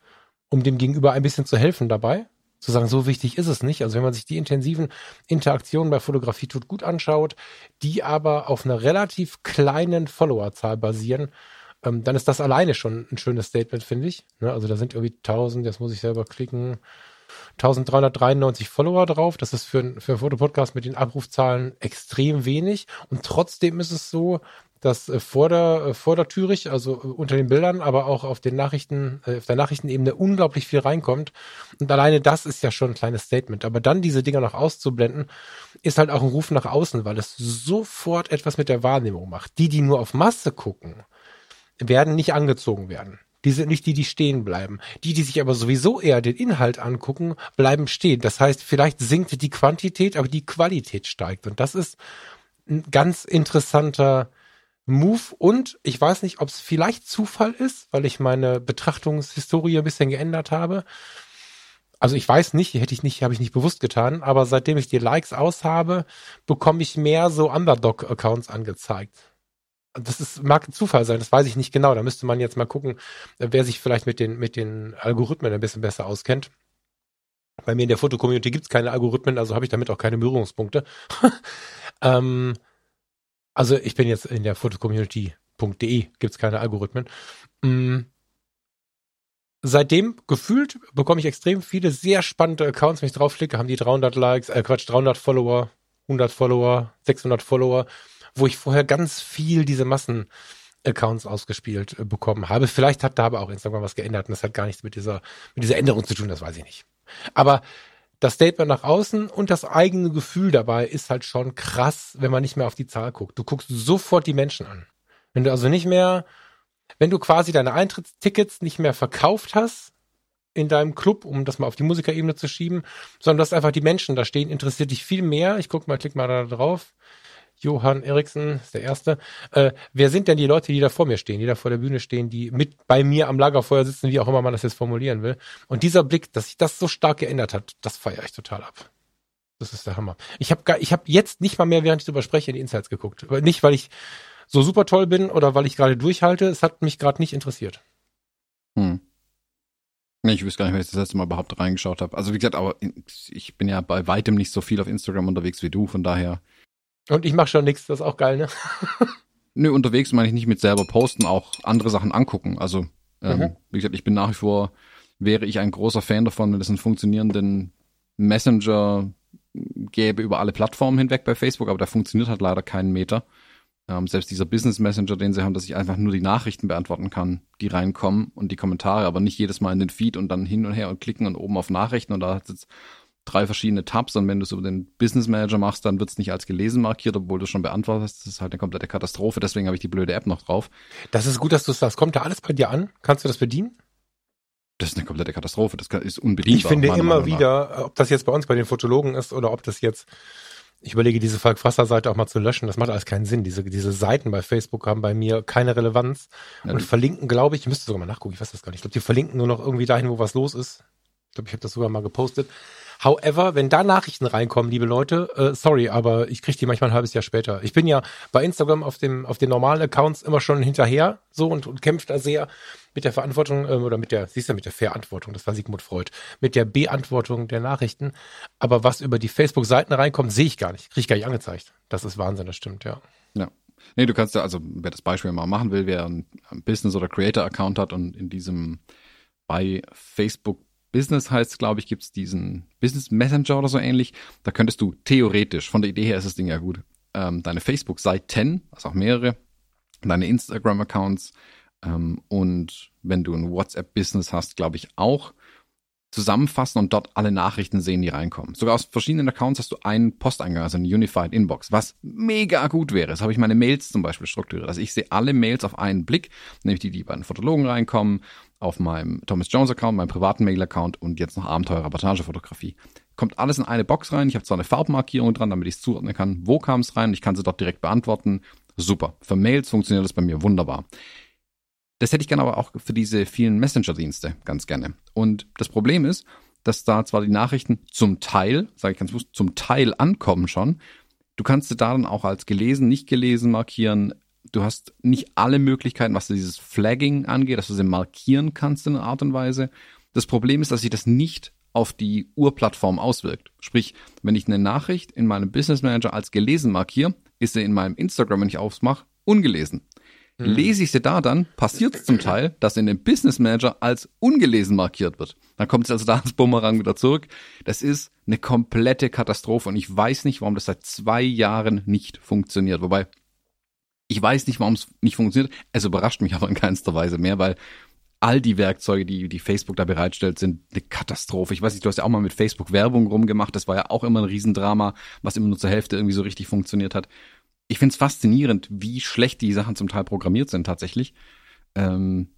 um dem Gegenüber ein bisschen zu helfen dabei. Zu sagen, so wichtig ist es nicht. Also wenn man sich die intensiven Interaktionen bei Fotografie tut gut anschaut, die aber auf einer relativ kleinen Followerzahl basieren, ähm, dann ist das alleine schon ein schönes Statement, finde ich. Ne? Also da sind irgendwie 1000, jetzt muss ich selber klicken, 1393 Follower drauf. Das ist für, für einen Fotopodcast mit den Abrufzahlen extrem wenig. Und trotzdem ist es so, dass äh, vorder, äh, vordertürig, also äh, unter den Bildern, aber auch auf den Nachrichten, auf der Nachrichtenebene unglaublich viel reinkommt. Und alleine das ist ja schon ein kleines Statement. Aber dann diese Dinger noch auszublenden, ist halt auch ein Ruf nach außen, weil es sofort etwas mit der Wahrnehmung macht. Die, die nur auf Masse gucken, werden nicht angezogen werden. Die sind nicht die, die stehen bleiben. Die, die sich aber sowieso eher den Inhalt angucken, bleiben stehen. Das heißt, vielleicht sinkt die Quantität, aber die Qualität steigt. Und das ist ein ganz interessanter Move und ich weiß nicht, ob es vielleicht Zufall ist, weil ich meine Betrachtungshistorie ein bisschen geändert habe. Also ich weiß nicht, hätte ich nicht, habe ich nicht bewusst getan, aber seitdem ich die Likes aus habe, bekomme ich mehr so Underdog-Accounts angezeigt. Das ist, mag ein Zufall sein, das weiß ich nicht genau. Da müsste man jetzt mal gucken, wer sich vielleicht mit den, mit den Algorithmen ein bisschen besser auskennt. Bei mir in der Fotocommunity gibt es keine Algorithmen, also habe ich damit auch keine Berührungspunkte. (laughs) ähm, also ich bin jetzt in der fotocommunity.de, gibt's keine Algorithmen. Mm. Seitdem gefühlt bekomme ich extrem viele sehr spannende Accounts, wenn ich draufklicke, haben die 300 Likes, äh Quatsch, 300 Follower, 100 Follower, 600 Follower, wo ich vorher ganz viel diese Massen Accounts ausgespielt äh, bekommen habe. Vielleicht hat da aber auch Instagram was geändert und das hat gar nichts mit dieser, mit dieser Änderung zu tun, das weiß ich nicht. Aber das Statement nach außen und das eigene Gefühl dabei ist halt schon krass, wenn man nicht mehr auf die Zahl guckt. Du guckst sofort die Menschen an. Wenn du also nicht mehr, wenn du quasi deine Eintrittstickets nicht mehr verkauft hast in deinem Club, um das mal auf die Musikerebene zu schieben, sondern du hast einfach die Menschen da stehen, interessiert dich viel mehr. Ich guck mal, klick mal da drauf. Johann Eriksen ist der Erste. Äh, wer sind denn die Leute, die da vor mir stehen, die da vor der Bühne stehen, die mit bei mir am Lagerfeuer sitzen, wie auch immer man das jetzt formulieren will? Und dieser Blick, dass sich das so stark geändert hat, das feiere ich total ab. Das ist der Hammer. Ich habe ich hab jetzt nicht mal mehr, während ich drüber spreche, in die Insights geguckt. Nicht, weil ich so super toll bin oder weil ich gerade durchhalte. Es hat mich gerade nicht interessiert. Hm. Ich wüsste gar nicht, wenn ich das letzte Mal überhaupt reingeschaut habe. Also wie gesagt, aber ich bin ja bei weitem nicht so viel auf Instagram unterwegs wie du, von daher und ich mache schon nichts, das ist auch geil, ne? (laughs) Nö, unterwegs meine ich nicht mit selber posten, auch andere Sachen angucken. Also, ähm, mhm. wie gesagt, ich bin nach wie vor, wäre ich ein großer Fan davon, wenn es einen funktionierenden Messenger gäbe über alle Plattformen hinweg bei Facebook, aber da funktioniert halt leider keinen Meter. Ähm, selbst dieser Business Messenger, den sie haben, dass ich einfach nur die Nachrichten beantworten kann, die reinkommen und die Kommentare, aber nicht jedes Mal in den Feed und dann hin und her und klicken und oben auf Nachrichten und da hat es drei verschiedene Tabs und wenn du es über den Business Manager machst, dann wird es nicht als gelesen markiert, obwohl du es schon beantwortet hast. Das ist halt eine komplette Katastrophe, deswegen habe ich die blöde App noch drauf. Das ist gut, dass du es sagst. Kommt da alles bei dir an? Kannst du das bedienen? Das ist eine komplette Katastrophe, das ist unbedienbar. Ich finde immer wieder, ob das jetzt bei uns bei den Fotologen ist oder ob das jetzt ich überlege, diese Falk Frasser Seite auch mal zu löschen. Das macht alles keinen Sinn. Diese, diese Seiten bei Facebook haben bei mir keine Relevanz ja, und verlinken, glaube ich, ich müsste sogar mal nachgucken, ich weiß das gar nicht. Ich glaube, die verlinken nur noch irgendwie dahin, wo was los ist. Ich glaube, ich habe das sogar mal gepostet. However, wenn da Nachrichten reinkommen, liebe Leute, äh, sorry, aber ich kriege die manchmal ein halbes Jahr später. Ich bin ja bei Instagram auf dem auf den normalen Accounts immer schon hinterher so und, und kämpft da sehr mit der Verantwortung ähm, oder mit der, siehst du, mit der Verantwortung, das war Sigmund Freud, mit der Beantwortung der Nachrichten. Aber was über die Facebook-Seiten reinkommt, sehe ich gar nicht, kriege ich gar nicht angezeigt. Das ist Wahnsinn, das stimmt, ja. Ja. Nee, du kannst ja, also wer das Beispiel mal machen will, wer ein Business- oder Creator-Account hat und in diesem bei Facebook Business heißt, glaube ich, gibt es diesen Business Messenger oder so ähnlich. Da könntest du theoretisch, von der Idee her ist das Ding ja gut, ähm, deine Facebook-Seiten, also auch mehrere, deine Instagram-Accounts ähm, und wenn du ein WhatsApp-Business hast, glaube ich auch, zusammenfassen und dort alle Nachrichten sehen, die reinkommen. Sogar aus verschiedenen Accounts hast du einen Posteingang, also eine Unified Inbox, was mega gut wäre. Das habe ich meine Mails zum Beispiel strukturiert. Also ich sehe alle Mails auf einen Blick, nämlich die, die bei den Fotologen reinkommen, auf meinem Thomas Jones Account, meinem privaten Mail-Account und jetzt noch Abenteuer Reportagefotografie. Kommt alles in eine Box rein. Ich habe zwar eine Farbmarkierung dran, damit ich es zuordnen kann, wo kam es rein. Ich kann sie dort direkt beantworten. Super. Für Mails funktioniert das bei mir wunderbar. Das hätte ich gerne aber auch für diese vielen Messenger-Dienste ganz gerne. Und das Problem ist, dass da zwar die Nachrichten zum Teil, sage ich ganz bewusst, zum Teil ankommen schon. Du kannst sie da dann auch als gelesen, nicht gelesen markieren. Du hast nicht alle Möglichkeiten, was dieses Flagging angeht, dass du sie markieren kannst in einer Art und Weise. Das Problem ist, dass sich das nicht auf die Urplattform auswirkt. Sprich, wenn ich eine Nachricht in meinem Business Manager als gelesen markiere, ist sie in meinem Instagram, wenn ich aufmache, ungelesen. Mhm. Lese ich sie da dann, passiert es zum Teil, dass in dem Business Manager als ungelesen markiert wird. Dann kommt es also da als Bumerang wieder zurück. Das ist eine komplette Katastrophe und ich weiß nicht, warum das seit zwei Jahren nicht funktioniert. Wobei, ich weiß nicht, warum es nicht funktioniert. Es überrascht mich aber in keinster Weise mehr, weil all die Werkzeuge, die, die Facebook da bereitstellt, sind eine Katastrophe. Ich weiß nicht, du hast ja auch mal mit Facebook Werbung rumgemacht. Das war ja auch immer ein Riesendrama, was immer nur zur Hälfte irgendwie so richtig funktioniert hat ich finde es faszinierend, wie schlecht die Sachen zum Teil programmiert sind tatsächlich. Ähm,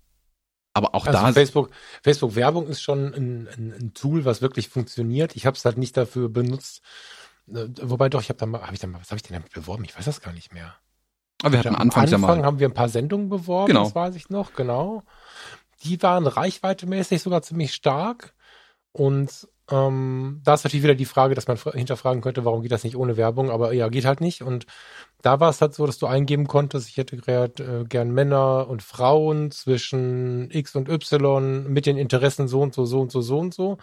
aber auch also da. Facebook, Facebook Werbung ist schon ein, ein, ein Tool, was wirklich funktioniert. Ich habe es halt nicht dafür benutzt. Äh, wobei doch, ich habe da mal, habe ich da mal, was habe ich denn damit beworben? Ich weiß das gar nicht mehr. Aber wir hatten am Anfang, ja mal. haben wir ein paar Sendungen beworben, genau. das weiß ich noch, genau. Die waren reichweitemäßig sogar ziemlich stark. Und ähm, da ist natürlich wieder die Frage, dass man hinterfragen könnte, warum geht das nicht ohne Werbung, aber ja, geht halt nicht. Und da war es halt so, dass du eingeben konntest, ich hätte äh, gern Männer und Frauen zwischen X und Y mit den Interessen so und so, so und so, so und so.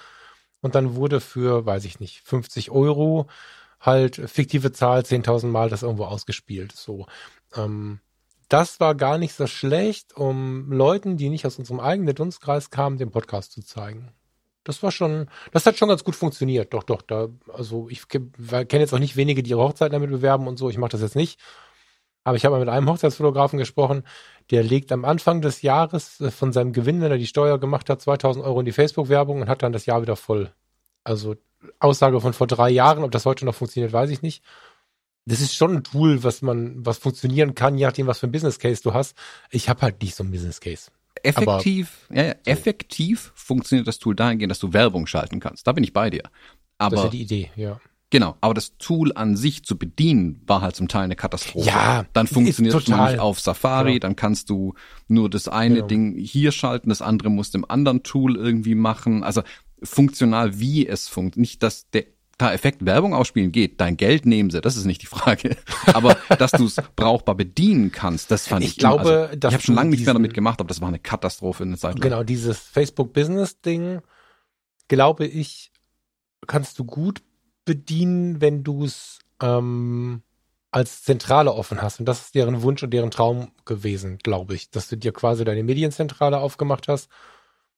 Und dann wurde für, weiß ich nicht, 50 Euro halt fiktive Zahl 10.000 Mal das irgendwo ausgespielt. So. Ähm, das war gar nicht so schlecht, um Leuten, die nicht aus unserem eigenen Dunstkreis kamen, den Podcast zu zeigen das war schon, das hat schon ganz gut funktioniert. Doch, doch, da, also ich kenne jetzt auch nicht wenige, die ihre Hochzeiten damit bewerben und so. Ich mache das jetzt nicht. Aber ich habe mal mit einem Hochzeitsfotografen gesprochen, der legt am Anfang des Jahres äh, von seinem Gewinn, wenn er die Steuer gemacht hat, 2000 Euro in die Facebook-Werbung und hat dann das Jahr wieder voll. Also Aussage von vor drei Jahren, ob das heute noch funktioniert, weiß ich nicht. Das ist schon ein Tool, was man, was funktionieren kann, je nachdem, was für ein Business Case du hast. Ich habe halt nicht so ein Business Case effektiv, aber, ja, ja, effektiv funktioniert das Tool dahingehend, dass du Werbung schalten kannst. Da bin ich bei dir. Aber, das ist ja die Idee, ja. Genau, aber das Tool an sich zu bedienen war halt zum Teil eine Katastrophe. Ja, dann funktioniert es nicht auf Safari, genau. dann kannst du nur das eine genau. Ding hier schalten, das andere musst du im anderen Tool irgendwie machen. Also funktional, wie es funktioniert. Nicht, dass der da Effekt Werbung ausspielen geht, dein Geld nehmen sie, das ist nicht die Frage. (laughs) Aber dass du es brauchbar bedienen kannst, das fand ich. Ich glaube, immer, also, ich habe schon lange nichts mehr damit gemacht, aber das war eine Katastrophe in der Zeit. Genau, dieses Facebook Business Ding, glaube ich, kannst du gut bedienen, wenn du es ähm, als Zentrale offen hast. Und das ist deren Wunsch und deren Traum gewesen, glaube ich, dass du dir quasi deine Medienzentrale aufgemacht hast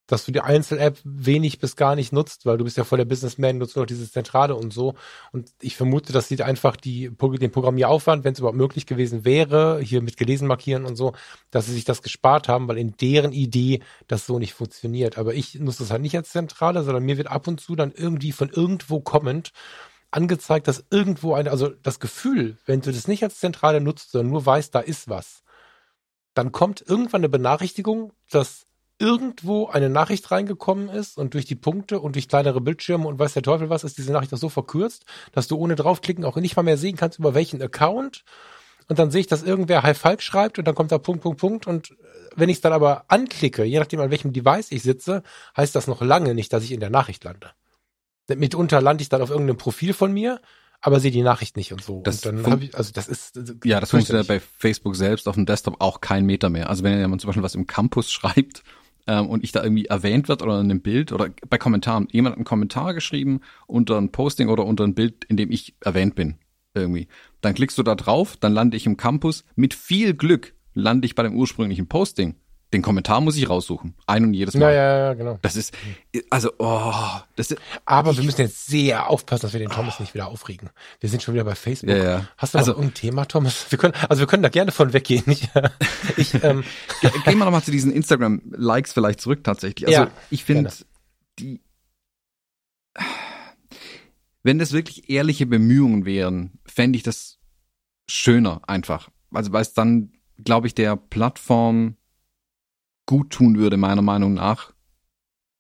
dass du die Einzel-App wenig bis gar nicht nutzt, weil du bist ja voll der Businessman, nutzt nur noch dieses Zentrale und so. Und ich vermute, das sieht einfach die, den Programmieraufwand, wenn es überhaupt möglich gewesen wäre, hier mit gelesen markieren und so, dass sie sich das gespart haben, weil in deren Idee das so nicht funktioniert. Aber ich nutze das halt nicht als Zentrale, sondern mir wird ab und zu dann irgendwie von irgendwo kommend angezeigt, dass irgendwo eine, also das Gefühl, wenn du das nicht als Zentrale nutzt, sondern nur weißt, da ist was, dann kommt irgendwann eine Benachrichtigung, dass irgendwo eine Nachricht reingekommen ist und durch die Punkte und durch kleinere Bildschirme und weiß der Teufel was, ist diese Nachricht auch so verkürzt, dass du ohne draufklicken auch nicht mal mehr sehen kannst, über welchen Account. Und dann sehe ich, dass irgendwer Hi Falk schreibt und dann kommt da Punkt, Punkt, Punkt. Und wenn ich es dann aber anklicke, je nachdem an welchem Device ich sitze, heißt das noch lange nicht, dass ich in der Nachricht lande. Mitunter lande ich dann auf irgendeinem Profil von mir, aber sehe die Nachricht nicht und so. Das und dann habe ich, also das ist ja, das funktioniert bei Facebook selbst auf dem Desktop auch kein Meter mehr. Also wenn jemand zum Beispiel was im Campus schreibt ähm, und ich da irgendwie erwähnt wird oder in einem Bild oder bei Kommentaren. Jemand hat einen Kommentar geschrieben unter ein Posting oder unter ein Bild, in dem ich erwähnt bin. Irgendwie. Dann klickst du da drauf, dann lande ich im Campus. Mit viel Glück lande ich bei dem ursprünglichen Posting den Kommentar muss ich raussuchen. Ein und jedes Mal. Ja, ja, ja, genau. Das ist, also, oh, das ist, Aber ich, wir müssen jetzt sehr aufpassen, dass wir den Thomas oh. nicht wieder aufregen. Wir sind schon wieder bei Facebook. Ja, ja. Hast du also, noch ein Thema, Thomas? Wir können, also wir können da gerne von weggehen. Ich, ich, ähm. (laughs) Gehen wir nochmal zu diesen Instagram-Likes vielleicht zurück tatsächlich. Also, ja, ich finde, die, wenn das wirklich ehrliche Bemühungen wären, fände ich das schöner einfach. Also, weil es dann, glaube ich, der Plattform gut tun würde, meiner Meinung nach,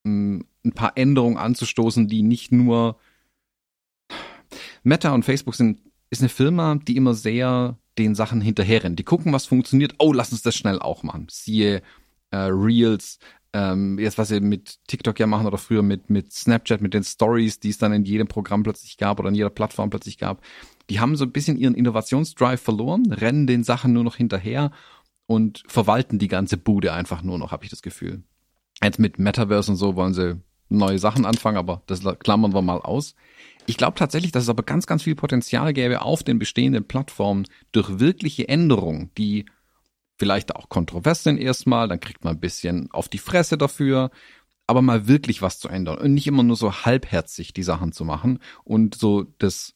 ein paar Änderungen anzustoßen, die nicht nur Meta und Facebook sind, ist eine Firma, die immer sehr den Sachen hinterherrennen. Die gucken, was funktioniert. Oh, lass uns das schnell auch machen. Siehe äh, Reels, ähm, jetzt was sie mit TikTok ja machen oder früher mit, mit Snapchat, mit den Stories, die es dann in jedem Programm plötzlich gab oder in jeder Plattform plötzlich gab. Die haben so ein bisschen ihren Innovationsdrive verloren, rennen den Sachen nur noch hinterher und verwalten die ganze Bude einfach nur noch, habe ich das Gefühl. Jetzt mit Metaverse und so wollen sie neue Sachen anfangen, aber das klammern wir mal aus. Ich glaube tatsächlich, dass es aber ganz, ganz viel Potenzial gäbe auf den bestehenden Plattformen durch wirkliche Änderungen, die vielleicht auch kontrovers sind erstmal, dann kriegt man ein bisschen auf die Fresse dafür, aber mal wirklich was zu ändern und nicht immer nur so halbherzig die Sachen zu machen und so das,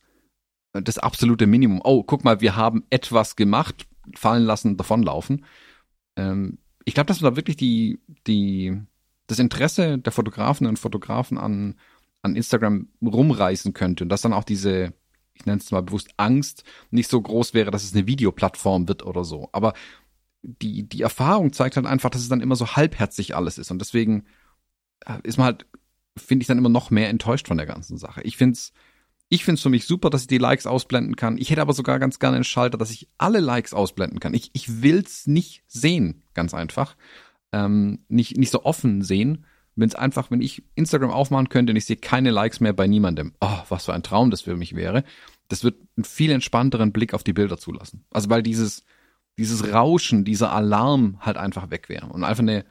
das absolute Minimum. Oh, guck mal, wir haben etwas gemacht, fallen lassen, davonlaufen. Ähm, ich glaube, dass man da wirklich die, die, das Interesse der Fotografen und Fotografen an, an Instagram rumreißen könnte und dass dann auch diese, ich nenne es mal bewusst Angst, nicht so groß wäre, dass es eine Videoplattform wird oder so. Aber die, die Erfahrung zeigt halt einfach, dass es dann immer so halbherzig alles ist und deswegen äh, ist man halt, finde ich dann immer noch mehr enttäuscht von der ganzen Sache. Ich finde es ich finde es für mich super, dass ich die Likes ausblenden kann. Ich hätte aber sogar ganz gerne einen Schalter, dass ich alle Likes ausblenden kann. Ich, ich will's nicht sehen, ganz einfach. Ähm, nicht, nicht so offen sehen. Wenn es einfach, wenn ich Instagram aufmachen könnte und ich sehe keine Likes mehr bei niemandem. Oh, was für ein Traum das für mich wäre. Das wird einen viel entspannteren Blick auf die Bilder zulassen. Also weil dieses, dieses Rauschen, dieser Alarm halt einfach weg wäre und einfach eine,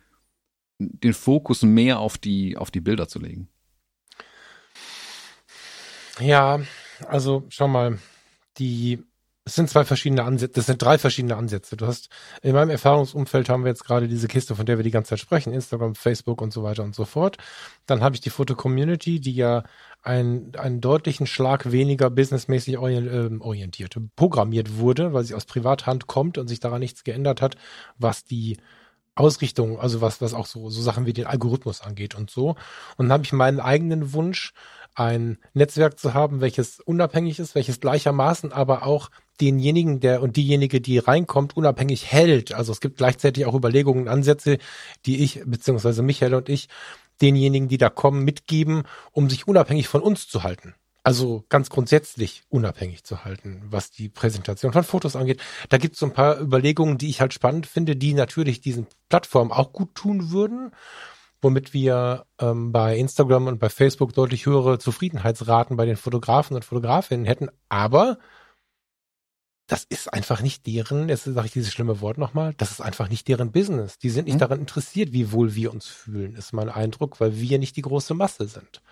den Fokus mehr auf die, auf die Bilder zu legen. Ja, also schau mal, die es sind zwei verschiedene Ansätze, das sind drei verschiedene Ansätze. Du hast in meinem Erfahrungsumfeld haben wir jetzt gerade diese Kiste, von der wir die ganze Zeit sprechen, Instagram, Facebook und so weiter und so fort. Dann habe ich die Foto-Community, die ja ein, einen deutlichen Schlag weniger businessmäßig ähm, orientiert, programmiert wurde, weil sie aus Privathand kommt und sich daran nichts geändert hat, was die Ausrichtung, also was, was auch so, so Sachen wie den Algorithmus angeht und so. Und dann habe ich meinen eigenen Wunsch, ein Netzwerk zu haben, welches unabhängig ist, welches gleichermaßen aber auch denjenigen, der und diejenige, die reinkommt, unabhängig hält. Also es gibt gleichzeitig auch Überlegungen, Ansätze, die ich, beziehungsweise Michael und ich, denjenigen, die da kommen, mitgeben, um sich unabhängig von uns zu halten. Also ganz grundsätzlich unabhängig zu halten, was die Präsentation von Fotos angeht. Da gibt es so ein paar Überlegungen, die ich halt spannend finde, die natürlich diesen Plattformen auch gut tun würden womit wir ähm, bei Instagram und bei Facebook deutlich höhere Zufriedenheitsraten bei den Fotografen und Fotografinnen hätten. Aber das ist einfach nicht deren, jetzt sage ich dieses schlimme Wort nochmal, das ist einfach nicht deren Business. Die sind nicht mhm. daran interessiert, wie wohl wir uns fühlen, ist mein Eindruck, weil wir nicht die große Masse sind.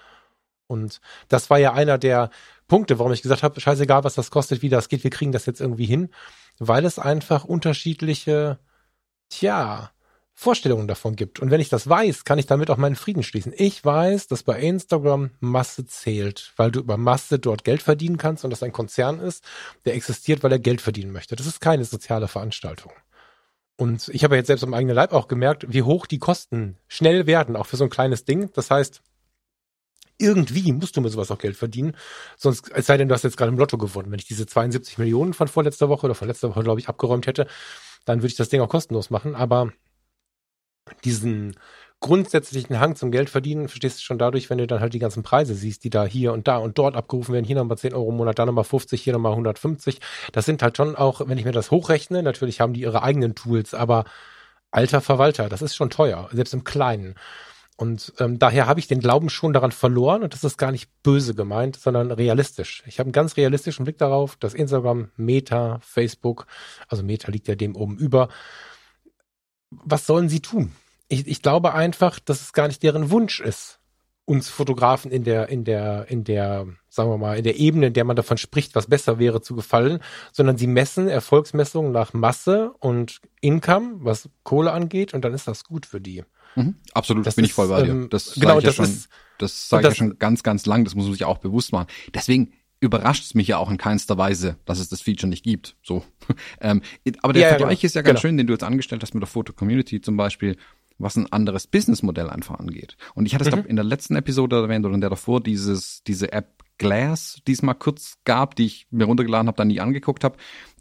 Und das war ja einer der Punkte, warum ich gesagt habe, scheißegal, was das kostet, wie das geht, wir kriegen das jetzt irgendwie hin, weil es einfach unterschiedliche, tja, Vorstellungen davon gibt. Und wenn ich das weiß, kann ich damit auch meinen Frieden schließen. Ich weiß, dass bei Instagram Masse zählt, weil du über Masse dort Geld verdienen kannst und das ein Konzern ist, der existiert, weil er Geld verdienen möchte. Das ist keine soziale Veranstaltung. Und ich habe jetzt selbst am eigenen Leib auch gemerkt, wie hoch die Kosten schnell werden, auch für so ein kleines Ding. Das heißt, irgendwie musst du mit sowas auch Geld verdienen. Sonst, es sei denn, du hast jetzt gerade im Lotto gewonnen. Wenn ich diese 72 Millionen von vorletzter Woche oder von letzter Woche, glaube ich, abgeräumt hätte, dann würde ich das Ding auch kostenlos machen. Aber diesen grundsätzlichen Hang zum Geld verdienen verstehst du schon dadurch, wenn du dann halt die ganzen Preise siehst, die da hier und da und dort abgerufen werden. Hier nochmal 10 Euro im Monat, da nochmal 50, hier nochmal 150. Das sind halt schon auch, wenn ich mir das hochrechne, natürlich haben die ihre eigenen Tools, aber alter Verwalter, das ist schon teuer, selbst im Kleinen. Und ähm, daher habe ich den Glauben schon daran verloren und das ist gar nicht böse gemeint, sondern realistisch. Ich habe einen ganz realistischen Blick darauf, dass Instagram, Meta, Facebook, also Meta liegt ja dem oben über, was sollen sie tun? Ich, ich glaube einfach, dass es gar nicht deren Wunsch ist, uns Fotografen in der, in der, in der, sagen wir mal, in der Ebene, in der man davon spricht, was besser wäre, zu gefallen, sondern sie messen Erfolgsmessungen nach Masse und Income, was Kohle angeht, und dann ist das gut für die. Mhm, absolut, das bin ist, ich voll bei dir. Ähm, das genau, das ja schon, ist, das sage ich ja schon ganz, ganz lang, das muss man sich auch bewusst machen. Deswegen überrascht es mich ja auch in keinster Weise, dass es das Feature nicht gibt. So, (laughs) ähm, aber der ja, Vergleich ja, genau. ist ja ganz genau. schön, den du jetzt angestellt hast mit der Foto Community zum Beispiel, was ein anderes Businessmodell einfach angeht. Und ich hatte es mhm. in der letzten Episode erwähnt oder in der davor dieses diese App Glass, die es mal kurz gab, die ich mir runtergeladen habe, dann nie angeguckt habe,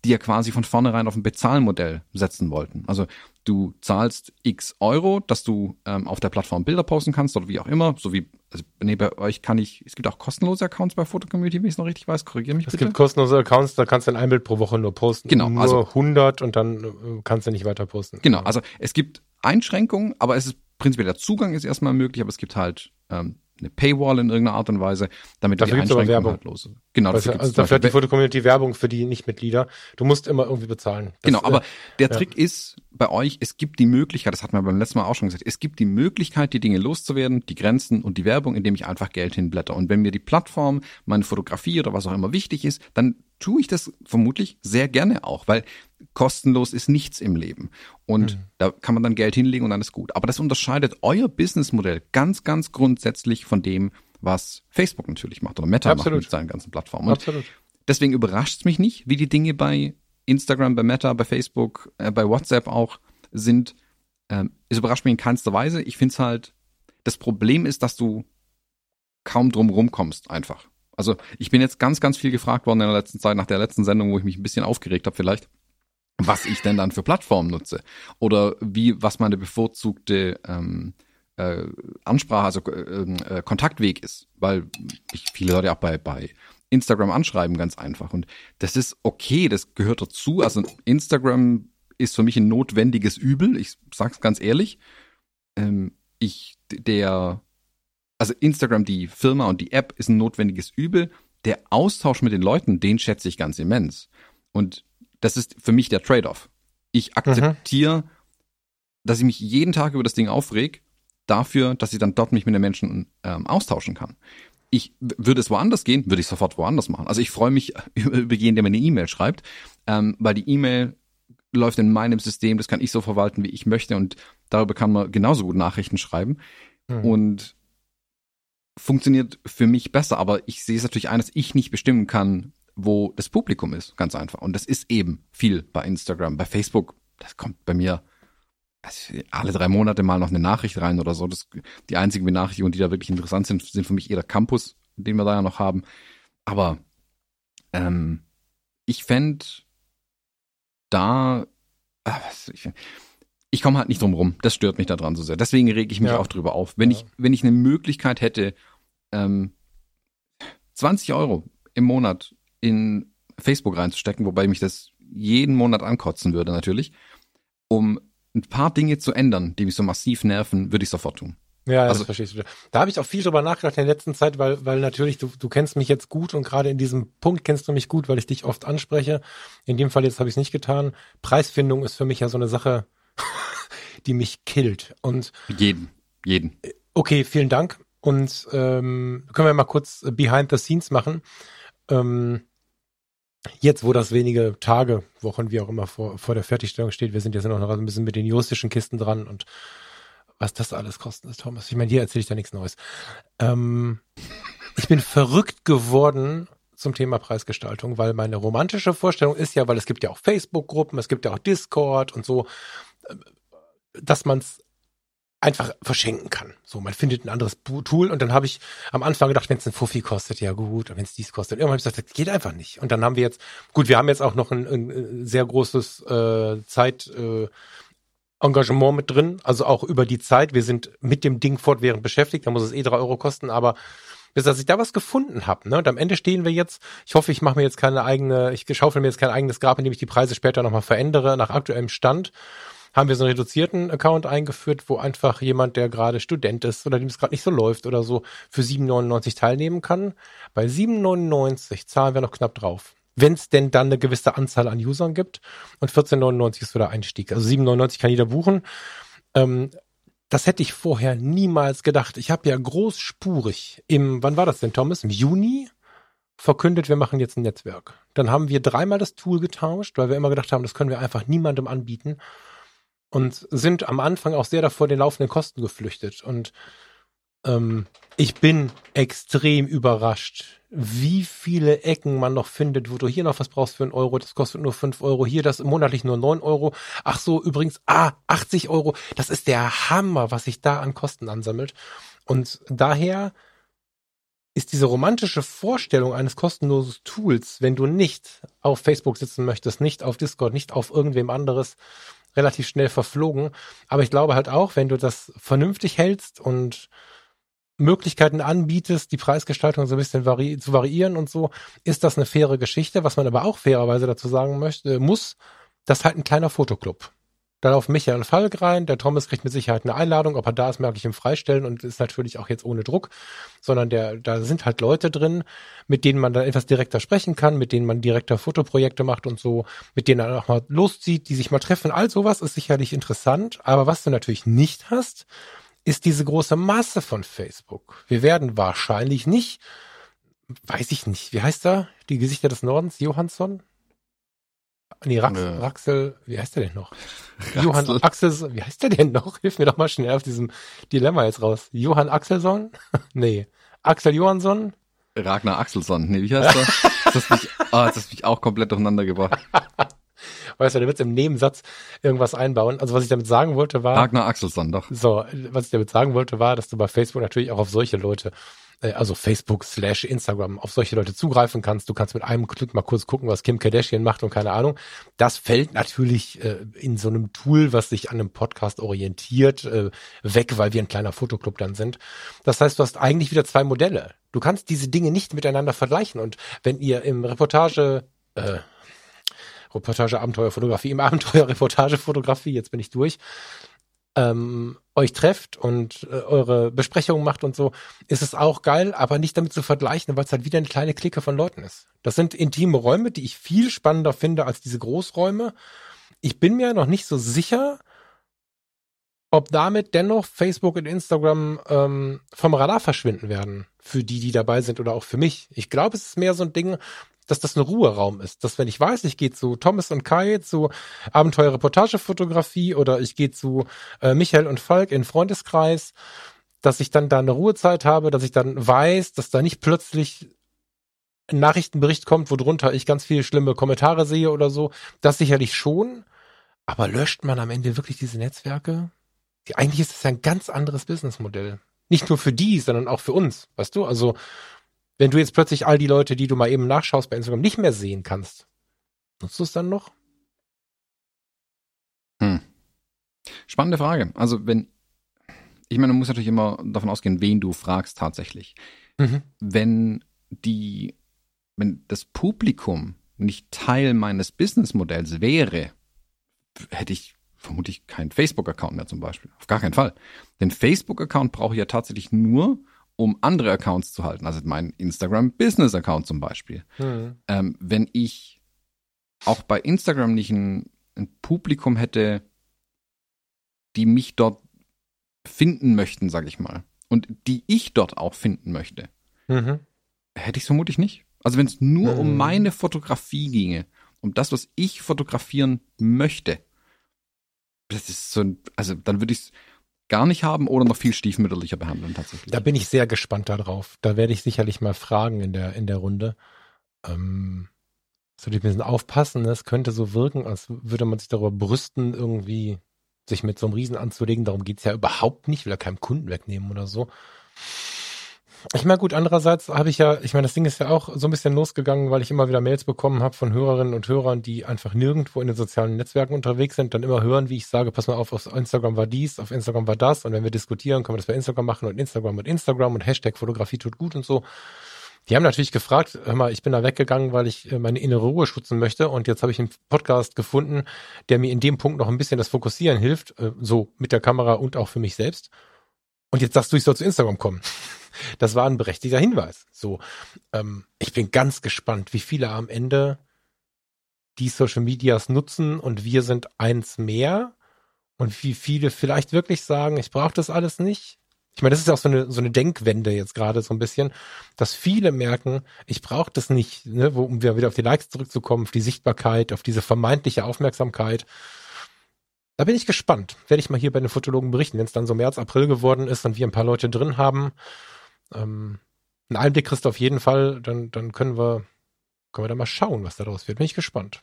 die ja quasi von vornherein auf ein Bezahlmodell setzen wollten. Also du zahlst x Euro, dass du ähm, auf der Plattform Bilder posten kannst oder wie auch immer, so wie also nee, bei euch kann ich, es gibt auch kostenlose Accounts bei Photo Community, wenn ich es noch richtig weiß, korrigiere mich es bitte. Es gibt kostenlose Accounts, da kannst du ein Bild pro Woche nur posten. Genau. Nur also 100 und dann äh, kannst du nicht weiter posten. Genau, also es gibt Einschränkungen, aber es ist prinzipiell der Zugang ist erstmal möglich, aber es gibt halt ähm, eine Paywall in irgendeiner Art und Weise, damit dafür die Einschränkungen Werbung. halt los sind. Genau, dafür also, also dafür hat die Foto-Community Werbung für die Nicht-Mitglieder. Du musst immer irgendwie bezahlen. Das, genau, aber der ja. Trick ist bei euch, es gibt die Möglichkeit, das hatten wir beim letzten Mal auch schon gesagt, es gibt die Möglichkeit, die Dinge loszuwerden, die Grenzen und die Werbung, indem ich einfach Geld hinblätter. Und wenn mir die Plattform, meine Fotografie oder was auch immer wichtig ist, dann tue ich das vermutlich sehr gerne auch, weil kostenlos ist nichts im Leben. Und mhm. da kann man dann Geld hinlegen und dann ist gut. Aber das unterscheidet euer Businessmodell ganz, ganz grundsätzlich von dem, was Facebook natürlich macht oder Meta Absolut. macht mit seinen ganzen Plattformen. Absolut. Deswegen überrascht es mich nicht, wie die Dinge bei Instagram, bei Meta, bei Facebook, äh, bei WhatsApp auch sind. Ähm, es überrascht mich in keinster Weise. Ich finde es halt, das Problem ist, dass du kaum drum rumkommst einfach. Also ich bin jetzt ganz, ganz viel gefragt worden in der letzten Zeit, nach der letzten Sendung, wo ich mich ein bisschen aufgeregt habe vielleicht, was ich denn dann für Plattformen nutze. Oder wie, was meine bevorzugte ähm, äh, Ansprache, also äh, äh, Kontaktweg ist, weil ich viele Leute auch bei, bei Instagram anschreiben, ganz einfach. Und das ist okay, das gehört dazu. Also Instagram ist für mich ein notwendiges Übel, ich sag's ganz ehrlich. Ähm, ich, der, also Instagram, die Firma und die App ist ein notwendiges Übel. Der Austausch mit den Leuten, den schätze ich ganz immens. Und das ist für mich der Trade-off. Ich akzeptiere, mhm. dass ich mich jeden Tag über das Ding aufreg dafür, dass ich dann dort mich mit den Menschen ähm, austauschen kann. Ich würde es woanders gehen, würde ich sofort woanders machen. Also ich freue mich über, (laughs) über jeden, der mir eine E-Mail schreibt, ähm, weil die E-Mail läuft in meinem System, das kann ich so verwalten, wie ich möchte und darüber kann man genauso gut Nachrichten schreiben mhm. und funktioniert für mich besser. Aber ich sehe es natürlich ein, dass ich nicht bestimmen kann, wo das Publikum ist, ganz einfach. Und das ist eben viel bei Instagram, bei Facebook. Das kommt bei mir also alle drei Monate mal noch eine Nachricht rein oder so. Das, die einzigen Benachrichtigungen, die da wirklich interessant sind, sind für mich eher der Campus, den wir da ja noch haben. Aber ähm, ich fände da, äh, ich, ich komme halt nicht drum rum. Das stört mich daran so sehr. Deswegen rege ich mich ja. auch drüber auf. Wenn ja. ich, wenn ich eine Möglichkeit hätte, ähm, 20 Euro im Monat in Facebook reinzustecken, wobei mich das jeden Monat ankotzen würde natürlich, um ein paar Dinge zu ändern, die mich so massiv nerven, würde ich sofort tun. Ja, also, das verstehst du. Da habe ich auch viel drüber nachgedacht in der letzten Zeit, weil, weil natürlich, du, du kennst mich jetzt gut und gerade in diesem Punkt kennst du mich gut, weil ich dich oft anspreche. In dem Fall jetzt habe ich es nicht getan. Preisfindung ist für mich ja so eine Sache, (laughs) die mich killt. Und jeden, jeden. Okay, vielen Dank. Und ähm, können wir mal kurz Behind the Scenes machen. Ähm, jetzt, wo das wenige Tage, Wochen, wie auch immer vor, vor der Fertigstellung steht, wir sind jetzt noch ein bisschen mit den juristischen Kisten dran und was das alles kosten ist, Thomas. Ich meine, hier erzähle ich da nichts Neues. Ähm, ich bin verrückt geworden zum Thema Preisgestaltung, weil meine romantische Vorstellung ist ja, weil es gibt ja auch Facebook-Gruppen, es gibt ja auch Discord und so, dass man es einfach verschenken kann. So, man findet ein anderes Tool und dann habe ich am Anfang gedacht, wenn es ein Fuffi kostet, ja gut, wenn es dies kostet. Irgendwann habe ich gesagt, das geht einfach nicht. Und dann haben wir jetzt, gut, wir haben jetzt auch noch ein, ein sehr großes äh, Zeit äh, Engagement mit drin, also auch über die Zeit. Wir sind mit dem Ding fortwährend beschäftigt, da muss es eh drei Euro kosten, aber bis dass ich da was gefunden habe. Ne? Und am Ende stehen wir jetzt, ich hoffe, ich mache mir jetzt keine eigene, ich schaufel mir jetzt kein eigenes Grab, indem ich die Preise später nochmal verändere, nach aktuellem Stand haben wir so einen reduzierten Account eingeführt, wo einfach jemand, der gerade Student ist oder dem es gerade nicht so läuft oder so, für 7,99 teilnehmen kann. Bei 7,99 zahlen wir noch knapp drauf. Wenn es denn dann eine gewisse Anzahl an Usern gibt. Und 14,99 ist so der Einstieg. Also 7,99 kann jeder buchen. Ähm, das hätte ich vorher niemals gedacht. Ich habe ja großspurig im, wann war das denn, Thomas? Im Juni verkündet, wir machen jetzt ein Netzwerk. Dann haben wir dreimal das Tool getauscht, weil wir immer gedacht haben, das können wir einfach niemandem anbieten und sind am Anfang auch sehr davor den laufenden Kosten geflüchtet. Und ähm, ich bin extrem überrascht, wie viele Ecken man noch findet, wo du hier noch was brauchst für einen Euro, das kostet nur fünf Euro, hier das monatlich nur neun Euro. Ach so, übrigens, ah, 80 Euro, das ist der Hammer, was sich da an Kosten ansammelt. Und daher ist diese romantische Vorstellung eines kostenlosen Tools, wenn du nicht auf Facebook sitzen möchtest, nicht auf Discord, nicht auf irgendwem anderes, relativ schnell verflogen. Aber ich glaube halt auch, wenn du das vernünftig hältst und Möglichkeiten anbietest, die Preisgestaltung so ein bisschen vari zu variieren und so, ist das eine faire Geschichte. Was man aber auch fairerweise dazu sagen möchte, muss, das ist halt ein kleiner Fotoclub. Dann auf Michael Falk rein. Der Thomas kriegt mit Sicherheit eine Einladung. Ob er da ist, merke ich ihm freistellen und ist natürlich auch jetzt ohne Druck, sondern der, da sind halt Leute drin, mit denen man dann etwas direkter sprechen kann, mit denen man direkter Fotoprojekte macht und so, mit denen er auch mal loszieht, die sich mal treffen. All sowas ist sicherlich interessant. Aber was du natürlich nicht hast, ist diese große Masse von Facebook. Wir werden wahrscheinlich nicht, weiß ich nicht, wie heißt er? Die Gesichter des Nordens, Johansson? Nee, Rax, äh. Raxel, wie heißt der denn noch? Raxel. Johann Axel, wie heißt der denn noch? (laughs) Hilf mir doch mal schnell auf diesem Dilemma jetzt raus. Johann Axelson? (laughs) nee. Axel Johansson? Ragnar Axelsson. Nee, wie heißt der? (laughs) das, ist mich, oh, das ist mich auch komplett durcheinander gebracht. Weißt du, der wird im Nebensatz irgendwas einbauen. Also was ich damit sagen wollte war. Ragnar Axelsson, doch. So, was ich damit sagen wollte war, dass du bei Facebook natürlich auch auf solche Leute also Facebook slash Instagram, auf solche Leute zugreifen kannst. Du kannst mit einem Klick mal kurz gucken, was Kim Kardashian macht und keine Ahnung. Das fällt natürlich äh, in so einem Tool, was sich an einem Podcast orientiert, äh, weg, weil wir ein kleiner Fotoclub dann sind. Das heißt, du hast eigentlich wieder zwei Modelle. Du kannst diese Dinge nicht miteinander vergleichen. Und wenn ihr im Reportage, äh, Reportage Abenteuerfotografie, im Abenteuer Reportagefotografie, jetzt bin ich durch, ähm, euch trefft und äh, eure Besprechungen macht und so, ist es auch geil, aber nicht damit zu vergleichen, weil es halt wieder eine kleine Clique von Leuten ist. Das sind intime Räume, die ich viel spannender finde als diese Großräume. Ich bin mir noch nicht so sicher, ob damit dennoch Facebook und Instagram ähm, vom Radar verschwinden werden. Für die, die dabei sind oder auch für mich. Ich glaube, es ist mehr so ein Ding, dass das ein Ruheraum ist. Dass wenn ich weiß, ich gehe zu Thomas und Kai zu Abenteuer-Reportagefotografie oder ich gehe zu äh, Michael und Falk in Freundeskreis, dass ich dann da eine Ruhezeit habe, dass ich dann weiß, dass da nicht plötzlich ein Nachrichtenbericht kommt, wo drunter ich ganz viele schlimme Kommentare sehe oder so. Das sicherlich schon. Aber löscht man am Ende wirklich diese Netzwerke? Eigentlich ist das ja ein ganz anderes Businessmodell. Nicht nur für die, sondern auch für uns, weißt du? Also wenn du jetzt plötzlich all die Leute, die du mal eben nachschaust bei Instagram, nicht mehr sehen kannst, nutzt du es dann noch? Hm. Spannende Frage. Also wenn, ich meine, du musst natürlich immer davon ausgehen, wen du fragst tatsächlich. Mhm. Wenn die, wenn das Publikum nicht Teil meines Businessmodells wäre, hätte ich vermutlich keinen Facebook-Account mehr zum Beispiel. Auf gar keinen Fall. Den Facebook-Account brauche ich ja tatsächlich nur, um andere Accounts zu halten. Also mein Instagram Business Account zum Beispiel. Mhm. Ähm, wenn ich auch bei Instagram nicht ein, ein, Publikum hätte, die mich dort finden möchten, sag ich mal, und die ich dort auch finden möchte, mhm. hätte ich es vermutlich nicht. Also wenn es nur Mhm. um meine Fotografie ginge, um das, was ich fotografieren möchte, das ist so ein, also dann würde ich es gar nicht haben oder noch viel stiefmütterlicher behandeln tatsächlich. Da bin ich sehr gespannt darauf. Da werde ich sicherlich mal fragen in der, in der Runde. Ähm, sollte ich ein bisschen aufpassen. Es könnte so wirken, als würde man sich darüber brüsten, irgendwie sich mit so einem Riesen anzulegen. Darum geht's ja überhaupt nicht. Will er keinem Kunden wegnehmen oder so. Ich meine, gut, andererseits habe ich ja, ich meine, das Ding ist ja auch so ein bisschen losgegangen, weil ich immer wieder Mails bekommen habe von Hörerinnen und Hörern, die einfach nirgendwo in den sozialen Netzwerken unterwegs sind, dann immer hören, wie ich sage, pass mal auf, auf Instagram war dies, auf Instagram war das und wenn wir diskutieren, können wir das bei Instagram machen und Instagram und Instagram und Hashtag Fotografie tut gut und so. Die haben natürlich gefragt, hör mal, ich bin da weggegangen, weil ich äh, meine innere Ruhe schützen möchte und jetzt habe ich einen Podcast gefunden, der mir in dem Punkt noch ein bisschen das Fokussieren hilft, äh, so mit der Kamera und auch für mich selbst. Und jetzt sagst du, ich soll zu Instagram kommen. Das war ein berechtigter Hinweis. So, ähm, ich bin ganz gespannt, wie viele am Ende die Social Medias nutzen und wir sind eins mehr und wie viele vielleicht wirklich sagen, ich brauche das alles nicht. Ich meine, das ist auch so eine, so eine Denkwende jetzt gerade so ein bisschen, dass viele merken, ich brauche das nicht, ne, um wieder auf die Likes zurückzukommen, auf die Sichtbarkeit, auf diese vermeintliche Aufmerksamkeit. Da bin ich gespannt. Werde ich mal hier bei den Fotologen berichten, wenn es dann so März, April geworden ist und wir ein paar Leute drin haben. Ähm, einen Einblick kriegst du auf jeden Fall, dann, dann können wir, können wir da mal schauen, was daraus wird. Bin ich gespannt.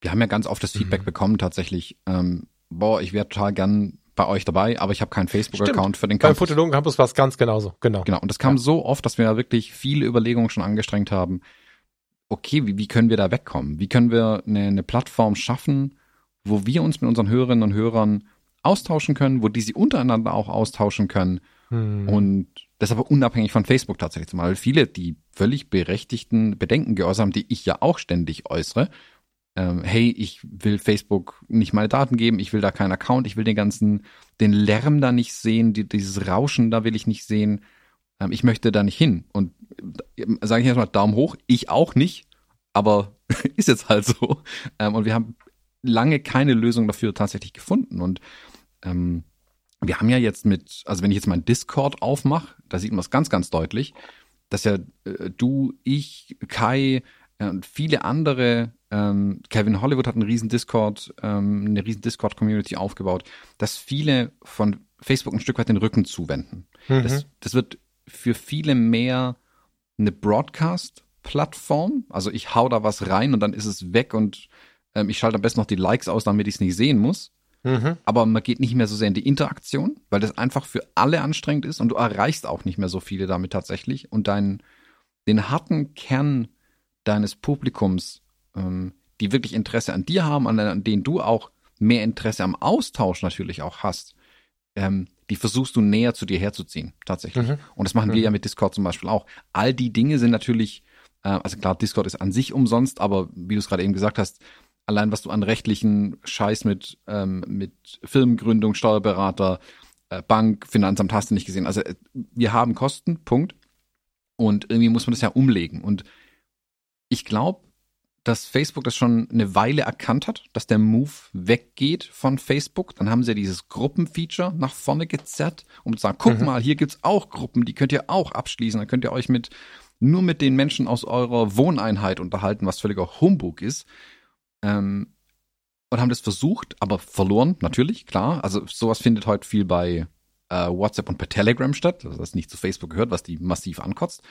Wir haben ja ganz oft das Feedback Mhm. bekommen tatsächlich, ähm, boah, ich wäre total gern bei euch dabei, aber ich habe keinen Facebook-Account für den Beim Campus. Fotologen Campus war es ganz genauso, genau. Genau, und das kam Ja. so oft, dass wir ja wirklich viele Überlegungen schon angestrengt haben. Okay, wie, wie können wir da wegkommen? Wie können wir eine, eine Plattform schaffen, wo wir uns mit unseren Hörerinnen und Hörern austauschen können, wo die sie untereinander auch austauschen können Hm. und das aber unabhängig von Facebook tatsächlich, zumal viele die völlig berechtigten Bedenken geäußert haben, die ich ja auch ständig äußere. Ähm, hey, ich will Facebook nicht meine Daten geben, ich will da keinen Account, ich will den ganzen, den Lärm da nicht sehen, die, dieses Rauschen da will ich nicht sehen. Ähm, ich möchte da nicht hin. Und äh, sage ich erstmal Daumen hoch, ich auch nicht, aber (laughs) ist jetzt halt so. Ähm, und wir haben lange keine Lösung dafür tatsächlich gefunden. Und ähm, wir haben ja jetzt mit, also wenn ich jetzt meinen Discord aufmache, da sieht man es ganz, ganz deutlich, dass ja äh, du, ich, Kai äh, und viele andere, ähm, Kevin Hollywood hat einen riesen Discord, ähm, eine riesen Discord-Community aufgebaut, dass viele von Facebook ein Stück weit den Rücken zuwenden. Mhm. Das, das wird für viele mehr eine Broadcast-Plattform. Also ich hau da was rein und dann ist es weg und ähm, ich schalte am besten noch die Likes aus, damit ich es nicht sehen muss Mhm. aber man geht nicht mehr so sehr in die Interaktion, weil das einfach für alle anstrengend ist und du erreichst auch nicht mehr so viele damit tatsächlich und deinen den harten Kern deines Publikums, ähm, die wirklich Interesse an dir haben, an, an denen du auch mehr Interesse am Austausch natürlich auch hast, ähm, die versuchst du näher zu dir herzuziehen tatsächlich. Mhm. Und das machen wir Mhm. ja mit Discord zum Beispiel auch. All die Dinge sind natürlich, äh, also klar, Discord ist an sich umsonst, aber wie du es gerade eben gesagt hast, allein was du an rechtlichen Scheiß mit, ähm, mit Firmengründung, Steuerberater, äh, Bank, Finanzamt hast du nicht gesehen. Also äh, wir haben Kosten, Punkt. Und irgendwie muss man das ja umlegen. Und ich glaube, dass Facebook das schon eine Weile erkannt hat, dass der Move weggeht von Facebook. Dann haben sie ja dieses Gruppenfeature nach vorne gezerrt, um zu sagen, guck Mhm. mal, hier gibt's auch Gruppen, die könnt ihr auch abschließen. Dann könnt ihr euch mit nur mit den Menschen aus eurer Wohneinheit unterhalten, was völliger Humbug ist. Ähm, und haben das versucht, aber verloren, natürlich, klar. Also sowas findet heute viel bei äh, WhatsApp und bei Telegram statt, also das nicht zu Facebook gehört, was die massiv ankotzt.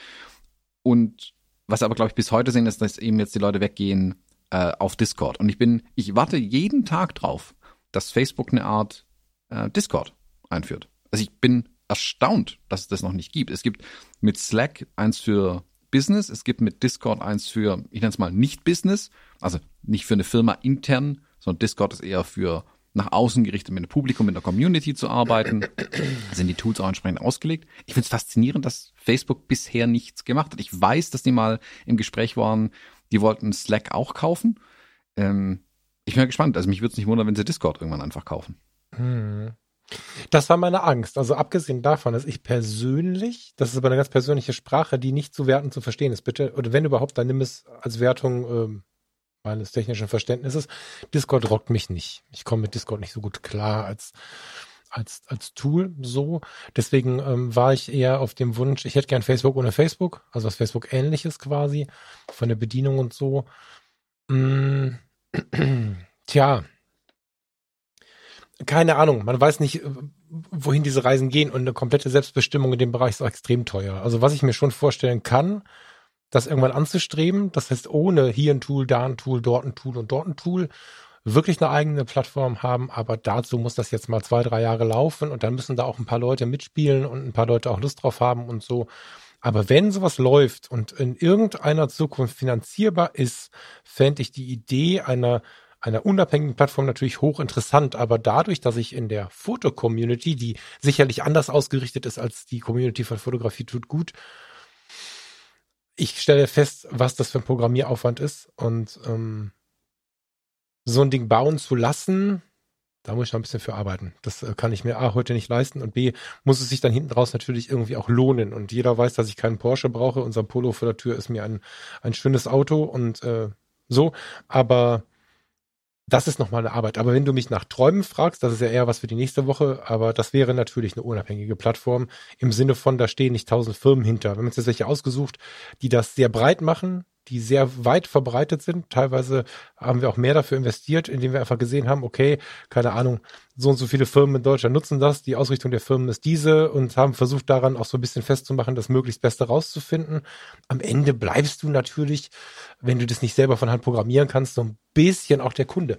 Und was aber, glaube ich, bis heute sehen, ist, dass eben jetzt die Leute weggehen äh, auf Discord. Und ich bin, ich warte jeden Tag drauf, dass Facebook eine Art äh, Discord einführt. Also ich bin erstaunt, dass es das noch nicht gibt. Es gibt mit Slack eins für Business, es gibt mit Discord eins für, ich nenne es mal nicht-Business, also nicht für eine Firma intern, sondern Discord ist eher für nach außen gerichtet, mit dem Publikum, mit der Community zu arbeiten. Da sind die Tools auch entsprechend ausgelegt. Ich finde es faszinierend, dass Facebook bisher nichts gemacht hat. Ich weiß, dass die mal im Gespräch waren, die wollten Slack auch kaufen. Ähm, ich bin mal gespannt. Also mich würde es nicht wundern, wenn sie Discord irgendwann einfach kaufen. Hm. Das war meine Angst. Also abgesehen davon, dass ich persönlich, das ist aber eine ganz persönliche Sprache, die nicht zu werten zu verstehen ist, bitte, oder wenn überhaupt, dann nimm es als Wertung ähm, meines technischen Verständnisses. Discord rockt mich nicht. Ich komme mit Discord nicht so gut klar als als, als Tool so. Deswegen ähm, war ich eher auf dem Wunsch, ich hätte gern Facebook ohne Facebook, also was Facebook ähnliches quasi, von der Bedienung und so. Mm, (clears throat) tja, keine Ahnung, man weiß nicht, wohin diese Reisen gehen und eine komplette Selbstbestimmung in dem Bereich ist auch extrem teuer. Also was ich mir schon vorstellen kann, das irgendwann anzustreben, das heißt ohne hier ein Tool, da ein Tool, dort ein Tool und dort ein Tool, wirklich eine eigene Plattform haben, aber dazu muss das jetzt mal zwei, drei Jahre laufen und dann müssen da auch ein paar Leute mitspielen und ein paar Leute auch Lust drauf haben und so. Aber wenn sowas läuft und in irgendeiner Zukunft finanzierbar ist, fände ich die Idee einer einer unabhängigen Plattform natürlich hochinteressant, aber dadurch, dass ich in der Foto-Community, die sicherlich anders ausgerichtet ist als die Community von Fotografie tut gut, ich stelle fest, was das für ein Programmieraufwand ist und ähm, so ein Ding bauen zu lassen, da muss ich noch ein bisschen für arbeiten. Das äh, kann ich mir A heute nicht leisten und B muss es sich dann hinten raus natürlich irgendwie auch lohnen. Und jeder weiß, dass ich keinen Porsche brauche. Unser Polo vor der Tür ist mir ein, ein schönes Auto und äh, so. Aber das ist nochmal eine Arbeit. Aber wenn du mich nach Träumen fragst, das ist ja eher was für die nächste Woche, aber das wäre natürlich eine unabhängige Plattform im Sinne von, da stehen nicht tausend Firmen hinter. Wir haben uns jetzt welche ausgesucht, die das sehr breit machen, die sehr weit verbreitet sind. Teilweise haben wir auch mehr dafür investiert, indem wir einfach gesehen haben, okay, keine Ahnung, so und so viele Firmen in Deutschland nutzen das, die Ausrichtung der Firmen ist diese und haben versucht daran auch so ein bisschen festzumachen, das möglichst Beste rauszufinden. Am Ende bleibst du natürlich, wenn du das nicht selber von Hand programmieren kannst, so ein bisschen auch der Kunde.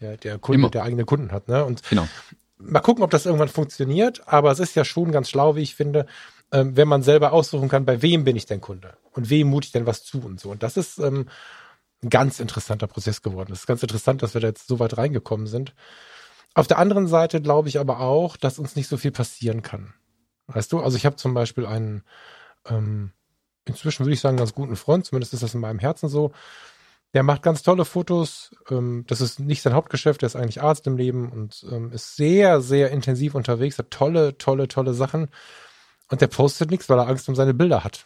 Der, der Kunde, Immer. der eigene Kunden hat. Ne? Und genau. mal gucken, ob das irgendwann funktioniert, aber es ist ja schon ganz schlau, wie ich finde, ähm, wenn man selber aussuchen kann, bei wem bin ich denn Kunde und wem mute ich denn was zu und so. Und das ist ähm, ein ganz interessanter Prozess geworden. Es ist ganz interessant, dass wir da jetzt so weit reingekommen sind. Auf der anderen Seite glaube ich aber auch, dass uns nicht so viel passieren kann. Weißt du, also ich habe zum Beispiel einen, ähm, inzwischen würde ich sagen, ganz guten Freund, zumindest ist das in meinem Herzen so. Der macht ganz tolle Fotos. Ähm, das ist nicht sein Hauptgeschäft, der ist eigentlich Arzt im Leben und ähm, ist sehr, sehr intensiv unterwegs, hat tolle, tolle, tolle Sachen. Und der postet nichts, weil er Angst um seine Bilder hat.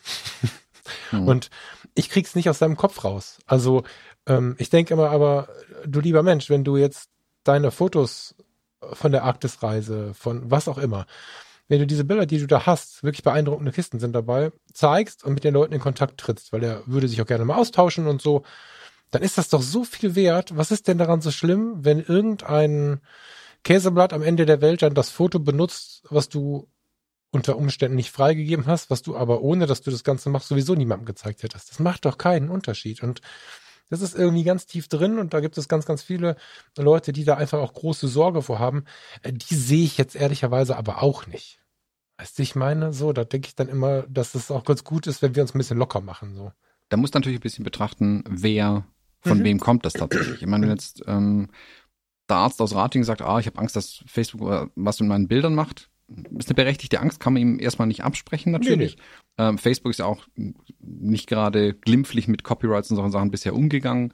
mhm. (laughs) Und ich krieg's nicht aus seinem Kopf raus. Also ähm, ich denke immer, aber du lieber Mensch, wenn du jetzt deine Fotos von der Arktisreise, von was auch immer, wenn du diese Bilder, die du da hast, wirklich beeindruckende Kisten sind dabei, zeigst und mit den Leuten in Kontakt trittst, weil er würde sich auch gerne mal austauschen und so, dann ist das doch so viel wert. Was ist denn daran so schlimm, wenn irgendein Käseblatt am Ende der Welt dann das Foto benutzt, was du unter Umständen nicht freigegeben hast, was du aber ohne, dass du das Ganze machst, sowieso niemandem gezeigt hättest. Das macht doch keinen Unterschied. Und das ist irgendwie ganz tief drin und da gibt es ganz, ganz viele Leute, die da einfach auch große Sorge vor haben. Äh, die sehe ich jetzt ehrlicherweise aber auch nicht. Weißt du, ich meine, so, da denke ich dann immer, dass es auch ganz gut ist, wenn wir uns ein bisschen locker machen, so. Da muss natürlich ein bisschen betrachten, wer, von mhm. wem kommt das tatsächlich. Ich meine, wenn jetzt ähm, der Arzt aus Rating sagt, ah, ich habe Angst, dass Facebook was mit meinen Bildern macht, ist eine berechtigte Angst, kann man ihm erstmal nicht absprechen natürlich. Nee, nee. Ähm, Facebook ist ja auch nicht gerade glimpflich mit Copyrights und solchen Sachen bisher umgegangen.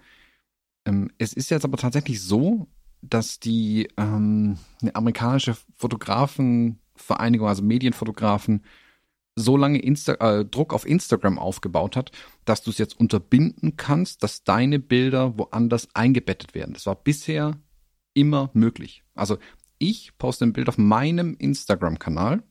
Ähm, es ist jetzt aber tatsächlich so, dass die ähm, eine amerikanische Fotografenvereinigung, also Medienfotografen, so lange Insta äh, Druck auf Instagram aufgebaut hat, dass du es jetzt unterbinden kannst, dass deine Bilder woanders eingebettet werden. Das war bisher immer möglich. Also ich poste ein Bild auf meinem Instagram-Kanal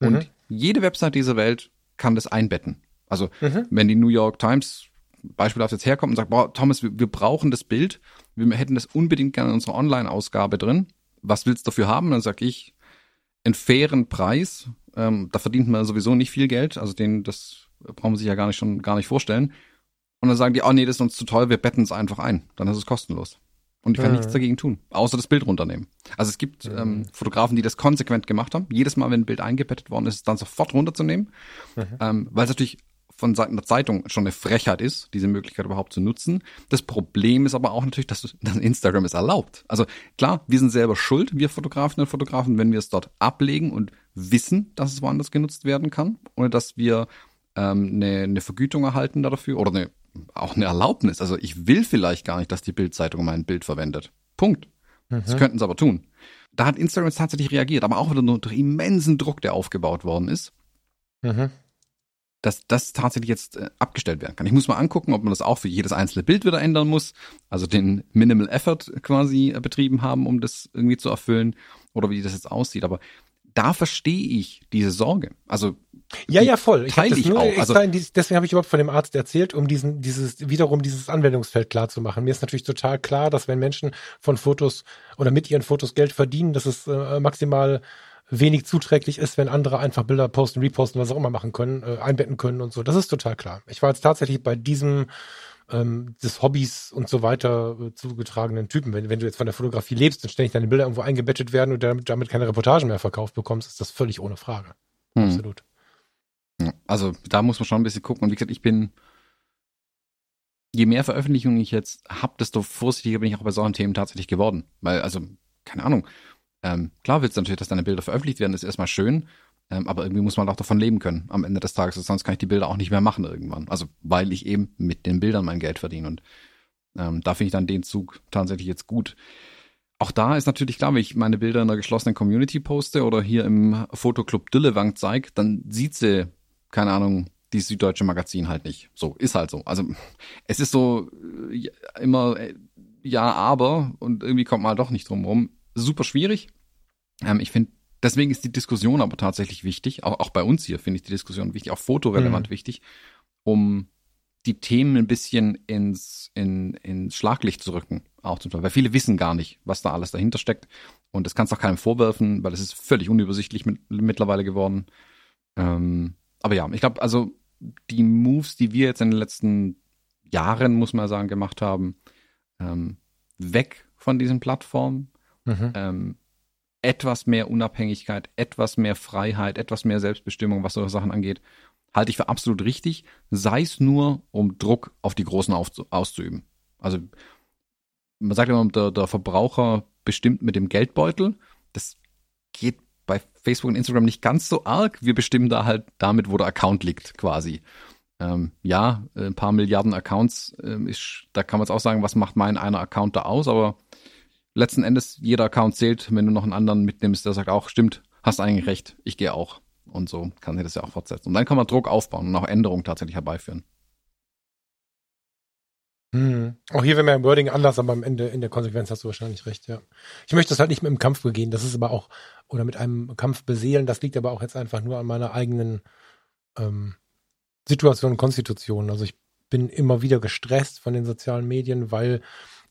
und mhm. jede Website dieser Welt kann das einbetten. Also mhm. wenn die New York Times beispielhaft jetzt herkommt und sagt, boah, Thomas, wir, wir brauchen das Bild, wir hätten das unbedingt gerne in unserer Online-Ausgabe drin. Was willst du dafür haben? Dann sag ich, einen fairen Preis. Ähm, da verdient man sowieso nicht viel Geld. Also den, das brauchen wir sich ja gar nicht schon gar nicht vorstellen. Und dann sagen die, oh nee, das ist uns zu teuer, wir betten es einfach ein. Dann ist es kostenlos. Und ich kann mhm. nichts dagegen tun, außer das Bild runternehmen. Also es gibt mhm. ähm, Fotografen, die das konsequent gemacht haben. Jedes Mal, wenn ein Bild eingebettet worden ist, ist es dann sofort runterzunehmen. Mhm. Ähm, weil es natürlich von Seiten der Zeitung schon eine Frechheit ist, diese Möglichkeit überhaupt zu nutzen. Das Problem ist aber auch natürlich, dass, (laughs) dass Instagram es erlaubt. Also klar, wir sind selber schuld, wir Fotografinnen und Fotografen, wenn wir es dort ablegen und wissen, dass es woanders genutzt werden kann, ohne dass wir ähm, eine, eine Vergütung erhalten dafür oder eine auch eine Erlaubnis. Also ich will vielleicht gar nicht, dass die Bildzeitung mein Bild verwendet. Punkt. Mhm. Das könnten sie aber tun. Da hat Instagram tatsächlich reagiert, aber auch wieder nur durch immensen Druck, der aufgebaut worden ist. Mhm. dass das tatsächlich jetzt äh, abgestellt werden kann. Ich muss mal angucken, ob man das auch für jedes einzelne Bild wieder ändern muss, also den Minimal Effort quasi äh, betrieben haben, um das irgendwie zu erfüllen oder wie das jetzt aussieht. Aber da verstehe ich diese Sorge. Also ja, ja, voll. Ich teile ich auch. Also, deswegen habe ich überhaupt von dem Arzt erzählt, um diesen, dieses, wiederum dieses Anwendungsfeld klar zu machen. Mir ist natürlich total klar, dass wenn Menschen von Fotos oder mit ihren Fotos Geld verdienen, dass es äh, maximal wenig zuträglich ist, wenn andere einfach Bilder posten, reposten, was auch immer machen können, äh, einbetten können und so. Das ist total klar. Ich war jetzt tatsächlich bei diesem ähm, des Hobbys und so weiter äh, zugetragenen Typen. Wenn, wenn du jetzt von der Fotografie lebst und ständig deine Bilder irgendwo eingebettet werden und damit, damit keine Reportagen mehr verkauft bekommst, ist das völlig ohne Frage. Hm. Absolut. Also da muss man schon ein bisschen gucken. Und wie gesagt, ich bin, je mehr Veröffentlichungen ich jetzt habe, desto vorsichtiger bin ich auch bei solchen Themen tatsächlich geworden. Weil, also, keine Ahnung. Ähm, klar willst du natürlich, dass deine Bilder veröffentlicht werden, ist erstmal schön. Ähm, aber irgendwie muss man auch davon leben können am Ende des Tages. Sonst kann ich die Bilder auch nicht mehr machen irgendwann. Also, weil ich eben mit den Bildern mein Geld verdiene. Und ähm, da finde ich dann den Zug tatsächlich jetzt gut. Auch da ist natürlich klar, wenn ich meine Bilder in einer geschlossenen Community poste oder hier im Fotoclub Düllewang zeige, dann sieht sie keine Ahnung, die Süddeutsche Magazin halt nicht. So, ist halt so. Also (laughs) es ist so äh, immer äh, ja, aber und irgendwie kommt man halt doch nicht drum rum. Super schwierig. Ähm, ich finde, deswegen ist die Diskussion aber tatsächlich wichtig. Auch, auch bei uns hier finde ich die Diskussion wichtig, auch fotorelevant mhm. wichtig, um die Themen ein bisschen ins, in, ins Schlaglicht zu rücken. Auch zum Teil. Weil viele wissen gar nicht, was da alles dahinter steckt. Und das kannst du auch keinem vorwerfen, weil es ist völlig unübersichtlich mit, mittlerweile geworden. Ähm, aber ja, ich glaube, also die Moves, die wir jetzt in den letzten Jahren, muss man sagen, gemacht haben, ähm, weg von diesen Plattformen, mhm. ähm, etwas mehr Unabhängigkeit, etwas mehr Freiheit, etwas mehr Selbstbestimmung, was solche Sachen angeht, halte ich für absolut richtig, sei es nur, um Druck auf die Großen auszuüben. Also man sagt immer, der, der Verbraucher bestimmt mit dem Geldbeutel. Das geht bei Facebook und Instagram nicht ganz so arg. Wir bestimmen da halt damit, wo der Account liegt, quasi. Ähm, ja, ein paar Milliarden Accounts ähm, ist, da kann man jetzt auch sagen, was macht mein einer Account da aus, aber letzten Endes, jeder Account zählt, wenn du noch einen anderen mitnimmst, der sagt auch, stimmt, hast eigentlich recht, ich gehe auch. Und so kann sich das ja auch fortsetzen. Und dann kann man Druck aufbauen und auch Änderungen tatsächlich herbeiführen. Hm. Auch hier wäre mir im Wording anders, aber am Ende in der Konsequenz hast du wahrscheinlich recht, ja. Ich möchte das halt nicht mit dem Kampf begehen, das ist aber auch, oder mit einem Kampf beseelen, das liegt aber auch jetzt einfach nur an meiner eigenen ähm, Situation und Konstitution. Also ich bin immer wieder gestresst von den sozialen Medien, weil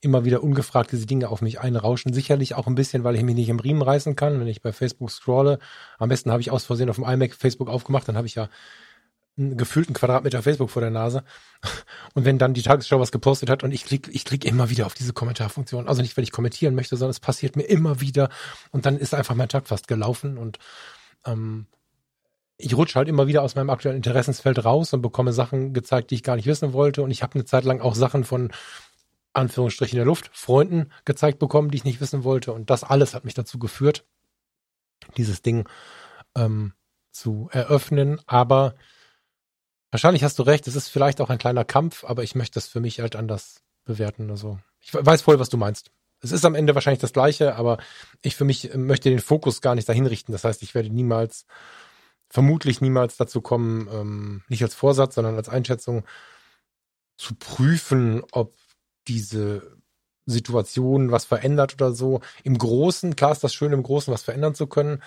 immer wieder ungefragt diese Dinge auf mich einrauschen. Sicherlich auch ein bisschen, weil ich mich nicht im Riemen reißen kann, wenn ich bei Facebook scrolle. Am besten habe ich aus Versehen auf dem iMac Facebook aufgemacht, dann habe ich ja einen gefühlten Quadratmeter Facebook vor der Nase. Und wenn dann die Tagesschau was gepostet hat und ich klicke ich klick immer wieder auf diese Kommentarfunktion. Also nicht, weil ich kommentieren möchte, sondern es passiert mir immer wieder. Und dann ist einfach mein Tag fast gelaufen und ähm, ich rutsche halt immer wieder aus meinem aktuellen Interessensfeld raus und bekomme Sachen gezeigt, die ich gar nicht wissen wollte. Und ich habe eine Zeit lang auch Sachen von Anführungsstrichen der Luft, Freunden gezeigt bekommen, die ich nicht wissen wollte. Und das alles hat mich dazu geführt, dieses Ding ähm, zu eröffnen. Aber Wahrscheinlich hast du recht, es ist vielleicht auch ein kleiner Kampf, aber ich möchte das für mich halt anders bewerten. Also ich weiß voll, was du meinst. Es ist am Ende wahrscheinlich das Gleiche, aber ich für mich möchte den Fokus gar nicht dahin richten. Das heißt, ich werde niemals, vermutlich niemals dazu kommen, ähm, nicht als Vorsatz, sondern als Einschätzung zu prüfen, ob diese Situation was verändert oder so. Im Großen, klar ist das schön, im Großen was verändern zu können,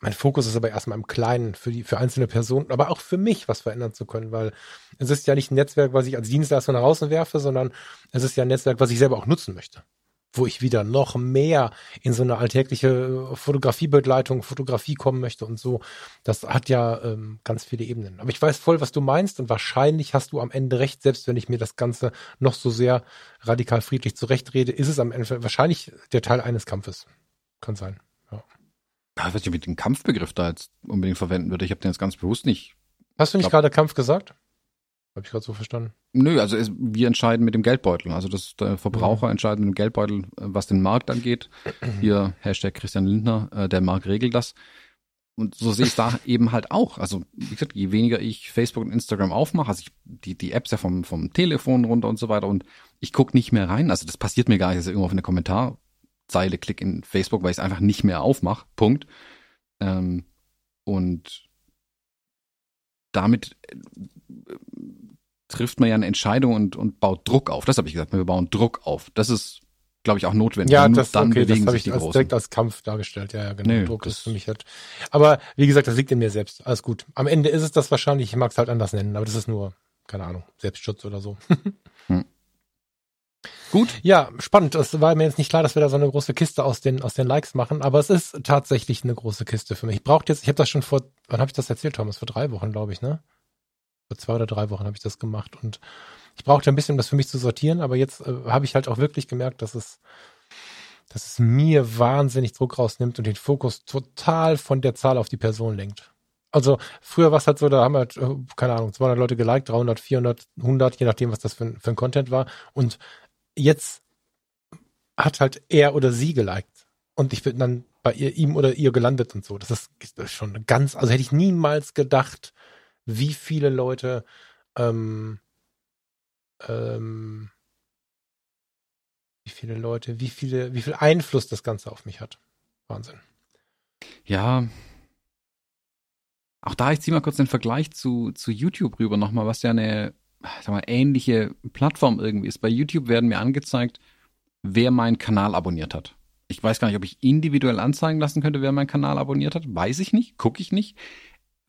mein Fokus ist aber erstmal im Kleinen für die, für einzelne Personen, aber auch für mich was verändern zu können, weil es ist ja nicht ein Netzwerk, was ich als Dienstleister nach außen werfe, sondern es ist ja ein Netzwerk, was ich selber auch nutzen möchte. Wo ich wieder noch mehr in so eine alltägliche Fotografiebegleitung, Fotografie kommen möchte und so. Das hat ja ähm, ganz viele Ebenen. Aber ich weiß voll, was du meinst und wahrscheinlich hast du am Ende recht, selbst wenn ich mir das Ganze noch so sehr radikal friedlich zurechtrede, ist es am Ende wahrscheinlich der Teil eines Kampfes. Kann sein. Ja, ich weiß nicht, ob ich den Kampfbegriff da jetzt unbedingt verwenden würde. Ich habe den jetzt ganz bewusst nicht. Hast du nicht gerade Kampf gesagt? Habe ich gerade so verstanden. Nö, also es, wir entscheiden mit dem Geldbeutel. Also das der Verbraucher mhm. entscheidet mit dem Geldbeutel, was den Markt angeht. Hier Hashtag Christian Lindner, äh, der Markt regelt das. Und so sehe ich da (laughs) eben halt auch. Also wie gesagt, je weniger ich Facebook und Instagram aufmache, also ich, die, die Apps ja vom, vom Telefon runter und so weiter und ich gucke nicht mehr rein. Also das passiert mir gar nicht, dass ich irgendwo auf eine Kommentar Zeile klick in Facebook, weil ich es einfach nicht mehr aufmache. Punkt. Ähm, und damit äh, trifft man ja eine Entscheidung und, und baut Druck auf. Das habe ich gesagt, wir bauen Druck auf. Das ist, glaube ich, auch notwendig. Ja, das, dann okay, das habe ich als, direkt als Kampf dargestellt. Ja, ja genau. Nee, Druck ist für mich halt. Aber wie gesagt, das liegt in mir selbst. Alles gut. Am Ende ist es das wahrscheinlich, ich mag es halt anders nennen, aber das ist nur, keine Ahnung, Selbstschutz oder so. hm. (laughs) Gut. Ja, spannend. Es war mir jetzt nicht klar, dass wir da so eine große Kiste aus den, aus den Likes machen, aber es ist tatsächlich eine große Kiste für mich. Ich brauche jetzt, ich habe das schon vor, wann habe ich das erzählt, Thomas? Vor drei Wochen, glaube ich, ne? Vor zwei oder drei Wochen habe ich das gemacht und ich brauchte ein bisschen, um das für mich zu sortieren, aber jetzt äh, habe ich halt auch wirklich gemerkt, dass es, dass es mir wahnsinnig Druck rausnimmt und den Fokus total von der Zahl auf die Person lenkt. Also früher war es halt so, da haben halt, äh, keine Ahnung, 200 Leute geliked, 300, 400, 100, je nachdem, was das für, für ein Content war. Und jetzt hat halt er oder sie geliked. Und ich bin dann bei ihr, ihm oder ihr gelandet und so. Das ist, das ist schon ganz, also hätte ich niemals gedacht, wie viele Leute ähm, ähm, wie viele Leute, wie viele, wie viel Einfluss das Ganze auf mich hat. Wahnsinn. Ja. Auch da, ich ziehe mal kurz den Vergleich zu, zu YouTube rüber nochmal, was ja eine sag mal, ähnliche Plattform irgendwie ist. Bei YouTube werden mir angezeigt, wer meinen Kanal abonniert hat. Ich weiß gar nicht, ob ich individuell anzeigen lassen könnte, wer meinen Kanal abonniert hat. Weiß ich nicht, gucke ich nicht.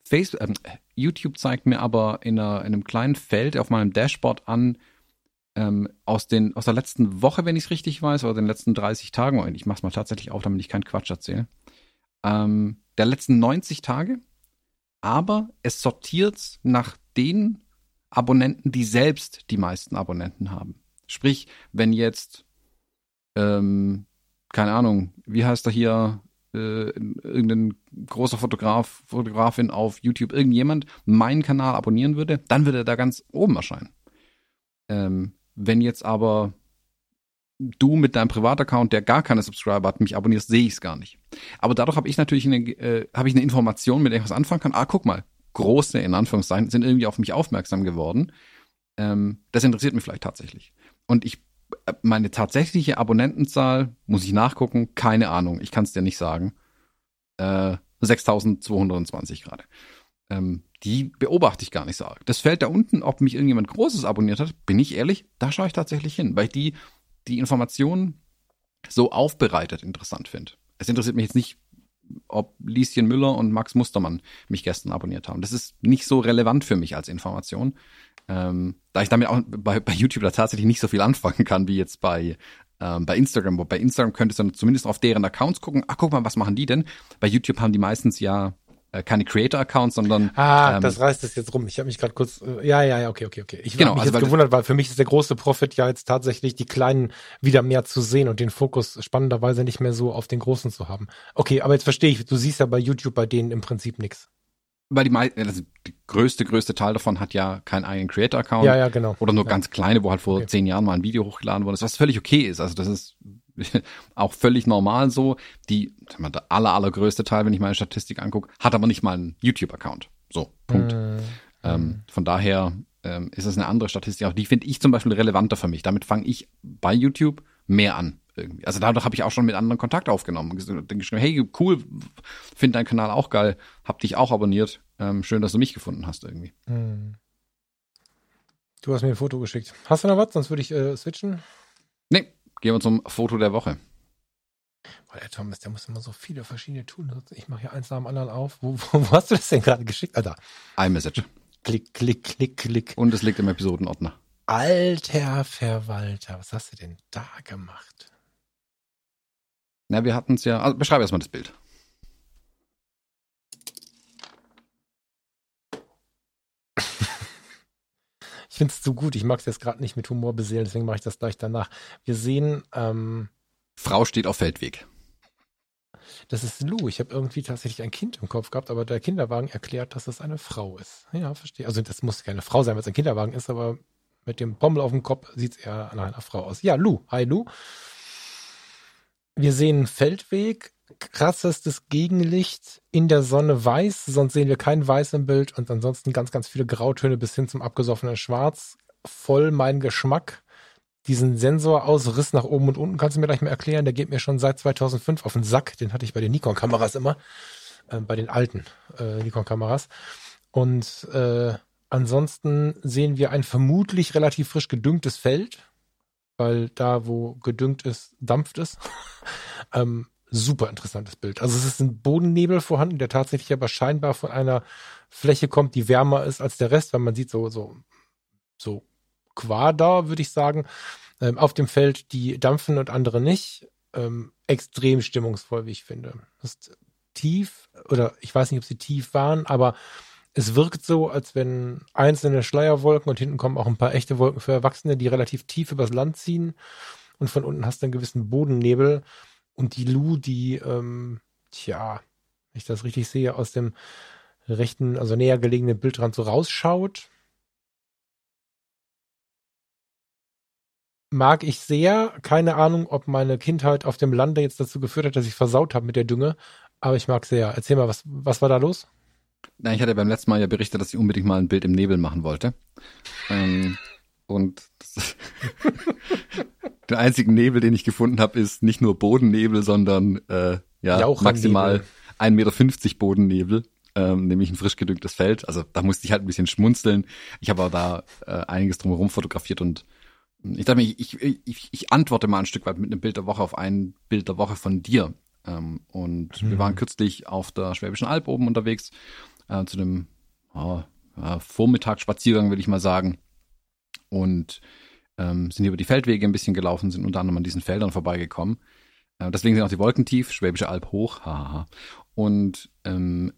Facebook, äh, YouTube zeigt mir aber in, einer, in, einem kleinen Feld auf meinem Dashboard an, ähm, aus, den, aus der letzten Woche, wenn ich es richtig weiß, oder den letzten 30 Tagen, ich mache es mal tatsächlich auf, damit ich keinen Quatsch erzähle, ähm, der letzten 90 Tage, aber es sortiert nach den Abonnenten, die selbst die meisten Abonnenten haben. Sprich, wenn jetzt, ähm, keine Ahnung, wie heißt er hier, äh, irgendein großer Fotograf, Fotografin auf YouTube, irgendjemand meinen Kanal abonnieren würde, dann würde er da ganz oben erscheinen. Ähm, wenn jetzt aber du mit deinem Privataccount, der gar keine Subscriber hat, mich abonnierst, sehe ich es gar nicht. Aber dadurch habe ich natürlich eine, äh, habe ich eine Information, mit der ich was anfangen kann. Ah, guck mal, große, in Anführungszeichen, sind irgendwie auf mich aufmerksam geworden. Ähm, das interessiert mich vielleicht tatsächlich. Und ich, meine tatsächliche Abonnentenzahl, muss ich nachgucken, keine Ahnung, ich kann es dir nicht sagen. Äh, 6220 gerade. Ähm, die beobachte ich gar nicht so. Das fällt da unten, ob mich irgendjemand Großes abonniert hat, bin ich ehrlich, da schaue ich tatsächlich hin, weil ich die, die Informationen so aufbereitet interessant finde. Es interessiert mich jetzt nicht, ob Lieschen Müller und Max Mustermann mich gestern abonniert haben. Das ist nicht so relevant für mich als Information. Ähm, da ich damit auch bei, bei YouTube da tatsächlich nicht so viel anfangen kann, wie jetzt bei, ähm, bei Instagram. Wo bei Instagram könntest du dann zumindest auf deren Accounts gucken. Ach, guck mal, was machen die denn? Bei YouTube haben die meistens ja äh, keine Creator-Accounts, sondern ah, ähm, das reißt es jetzt rum. Ich habe mich gerade kurz, äh, ja, ja, ja, okay, okay, okay. Ich genau, habe mich also, jetzt gewundert, weil für mich ist der große Profit ja jetzt tatsächlich die Kleinen wieder mehr zu sehen und den Fokus spannenderweise nicht mehr so auf den Großen zu haben. Okay, aber jetzt verstehe ich. Du siehst ja bei YouTube bei denen im Prinzip nichts. Weil die, also die größte, größte Teil davon hat ja keinen eigenen Creator-Account. Ja, ja, genau. Oder nur ja. ganz kleine, wo halt vor okay. zehn Jahren mal ein Video hochgeladen wurde, was völlig okay ist. Also das ist (laughs) auch völlig normal so. Die, mal, der aller, allergrößte Teil, wenn ich meine Statistik angucke, hat aber nicht mal einen YouTube-Account. So, Punkt. Mhm. Ähm, von daher ähm, ist es eine andere Statistik. Auch die finde ich zum Beispiel relevanter für mich. Damit fange ich bei YouTube mehr an. Irgendwie. Also dadurch habe ich auch schon mit anderen Kontakt aufgenommen. Und geschrieben, hey, cool, finde deinen Kanal auch geil, hab dich auch abonniert. Ähm, schön, dass du mich gefunden hast irgendwie. Mhm. Du hast mir ein Foto geschickt. Hast du noch was? Sonst würde ich äh, switchen. Nee, Gehen wir zum Foto der Woche. Boah, der Thomas, der muss immer so viele verschiedene tun. Ich mache hier eins nach dem anderen auf. Wo, wo, wo hast du das denn gerade geschickt? Alter. iMessage. Klick, klick, klick, klick. Und es liegt im Episodenordner. Alter Verwalter, was hast du denn da gemacht? Na, wir hatten es ja. Also beschreibe erstmal das Bild. finde es so gut. Ich mag es jetzt gerade nicht mit Humor beseelen, deswegen mache ich das gleich danach. Wir sehen. Ähm, Frau steht auf Feldweg. Das ist Lou. Ich habe irgendwie tatsächlich ein Kind im Kopf gehabt, aber der Kinderwagen erklärt, dass es eine Frau ist. Ja, verstehe. Also das muss keine Frau sein, weil es ein Kinderwagen ist, aber mit dem Bommel auf dem Kopf sieht es eher nach einer Frau aus. Ja, Lou. Hi, Lou. Wir sehen Feldweg krassestes Gegenlicht in der Sonne weiß, sonst sehen wir kein Weiß im Bild und ansonsten ganz, ganz viele Grautöne bis hin zum abgesoffenen Schwarz. Voll mein Geschmack. Diesen Sensor aus Riss nach oben und unten kannst du mir gleich mal erklären. Der geht mir schon seit 2005 auf den Sack. Den hatte ich bei den Nikon-Kameras immer. Äh, bei den alten äh, Nikon-Kameras. Und äh, ansonsten sehen wir ein vermutlich relativ frisch gedüngtes Feld, weil da, wo gedüngt ist, dampft es. (laughs) ähm, super interessantes Bild. Also es ist ein Bodennebel vorhanden, der tatsächlich aber scheinbar von einer Fläche kommt, die wärmer ist als der Rest, weil man sieht so, so, so Quader, würde ich sagen, ähm, auf dem Feld, die dampfen und andere nicht. Ähm, extrem stimmungsvoll, wie ich finde. Das ist tief, oder ich weiß nicht, ob sie tief waren, aber es wirkt so, als wenn einzelne Schleierwolken und hinten kommen auch ein paar echte Wolken für Erwachsene, die relativ tief übers Land ziehen. Und von unten hast du einen gewissen Bodennebel. Und die Lu, die, ähm, tja, wenn ich das richtig sehe, aus dem rechten, also näher gelegenen Bildrand so rausschaut. Mag ich sehr. Keine Ahnung, ob meine Kindheit auf dem Lande jetzt dazu geführt hat, dass ich versaut habe mit der Dünge. Aber ich mag sehr. Erzähl mal, was, was war da los? Na, ich hatte beim letzten Mal ja berichtet, dass ich unbedingt mal ein Bild im Nebel machen wollte. Ähm, und (laughs) der einzige Nebel, den ich gefunden habe, ist nicht nur Bodennebel, sondern äh, ja, maximal 1,50 Meter Bodennebel, ähm, nämlich ein frisch gedüngtes Feld. Also da musste ich halt ein bisschen schmunzeln. Ich habe aber da äh, einiges drumherum fotografiert und ich dachte mir, ich, ich, ich antworte mal ein Stück weit mit einem Bild der Woche auf ein Bild der Woche von dir. Ähm, und mhm. wir waren kürzlich auf der Schwäbischen Alb oben unterwegs, äh, zu einem oh, äh, Vormittagsspaziergang, will ich mal sagen. Und ähm, sind hier über die Feldwege ein bisschen gelaufen, sind unter anderem an diesen Feldern vorbeigekommen. Äh, deswegen sind auch die Wolken tief, Schwäbische Alb hoch, haha. Und ähm,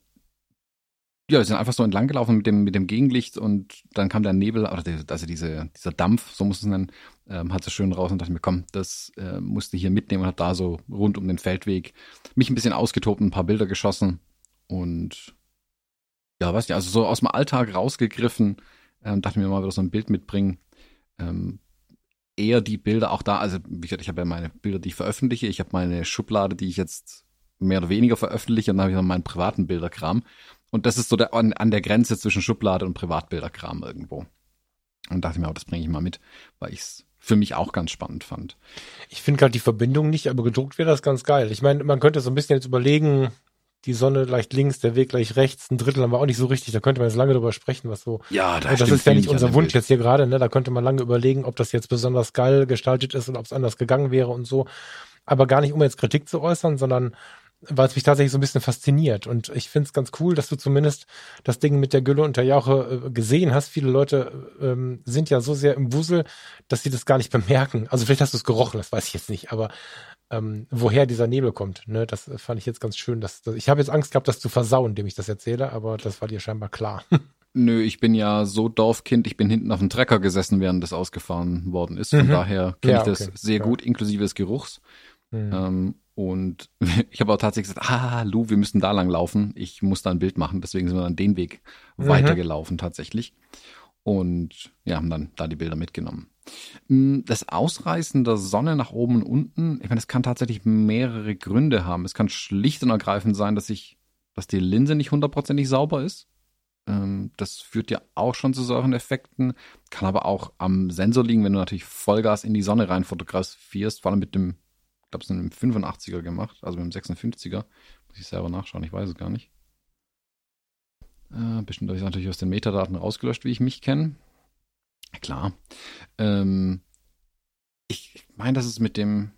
ja, wir sind einfach so entlang gelaufen mit dem, mit dem Gegenlicht und dann kam der Nebel, also diese, dieser Dampf, so muss es nennen, ähm, hat so schön raus und dachte mir, komm, das äh, musste hier mitnehmen und hat da so rund um den Feldweg mich ein bisschen ausgetobt, ein paar Bilder geschossen und ja, weiß nicht, also so aus dem Alltag rausgegriffen, ähm, dachte mir mal wieder so ein Bild mitbringen. Ähm, eher die Bilder auch da, also wie gesagt, ich habe ja meine Bilder, die ich veröffentliche, ich habe meine Schublade, die ich jetzt mehr oder weniger veröffentliche und dann habe ich noch meinen privaten Bilderkram. Und das ist so der, an, an der Grenze zwischen Schublade und Privatbilderkram irgendwo. Und dachte mir, oh, das bringe ich mal mit, weil ich es für mich auch ganz spannend fand. Ich finde gerade die Verbindung nicht, aber gedruckt wäre das ganz geil. Ich meine, man könnte so ein bisschen jetzt überlegen, die Sonne leicht links, der Weg gleich rechts, ein Drittel haben wir auch nicht so richtig. Da könnte man jetzt lange drüber sprechen, was so. Ja, da das ist ja nicht unser Wunsch jetzt hier gerade, ne? Da könnte man lange überlegen, ob das jetzt besonders geil gestaltet ist und ob es anders gegangen wäre und so. Aber gar nicht, um jetzt Kritik zu äußern, sondern weil es mich tatsächlich so ein bisschen fasziniert. Und ich finde es ganz cool, dass du zumindest das Ding mit der Gülle und der Jauche äh, gesehen hast. Viele Leute ähm, sind ja so sehr im Wusel, dass sie das gar nicht bemerken. Also vielleicht hast du es gerochen, das weiß ich jetzt nicht, aber ähm, woher dieser Nebel kommt, ne, das fand ich jetzt ganz schön. Dass, dass ich habe jetzt Angst gehabt, das zu versauen, indem ich das erzähle, aber das war dir scheinbar klar. (laughs) Nö, ich bin ja so Dorfkind, ich bin hinten auf dem Trecker gesessen, während das ausgefahren worden ist. Von mhm. daher kenne ja, ich das okay. sehr ja. gut, inklusive des Geruchs. Mhm. Ähm, und (laughs) ich habe auch tatsächlich gesagt, ah, Lou, wir müssen da lang laufen. Ich muss da ein Bild machen. Deswegen sind wir dann den Weg mhm. weitergelaufen tatsächlich. Und ja, haben dann da die Bilder mitgenommen. Hm, das Ausreißen der Sonne nach oben und unten, ich meine, das kann tatsächlich mehrere Gründe haben. Es kann schlicht und ergreifend sein, dass ich, dass die Linse nicht hundertprozentig sauber ist. Ähm, das führt ja auch schon zu solchen Effekten. Kann aber auch am Sensor liegen, wenn du natürlich Vollgas in die Sonne rein fotografierst, vor allem mit dem glaube, es sind im 85er gemacht, also mit dem 56er. Muss ich selber nachschauen, ich weiß es gar nicht. Äh, bestimmt habe ich natürlich aus den Metadaten rausgelöscht, wie ich mich kenne. Klar. Ähm, ich meine, dass es mit dem,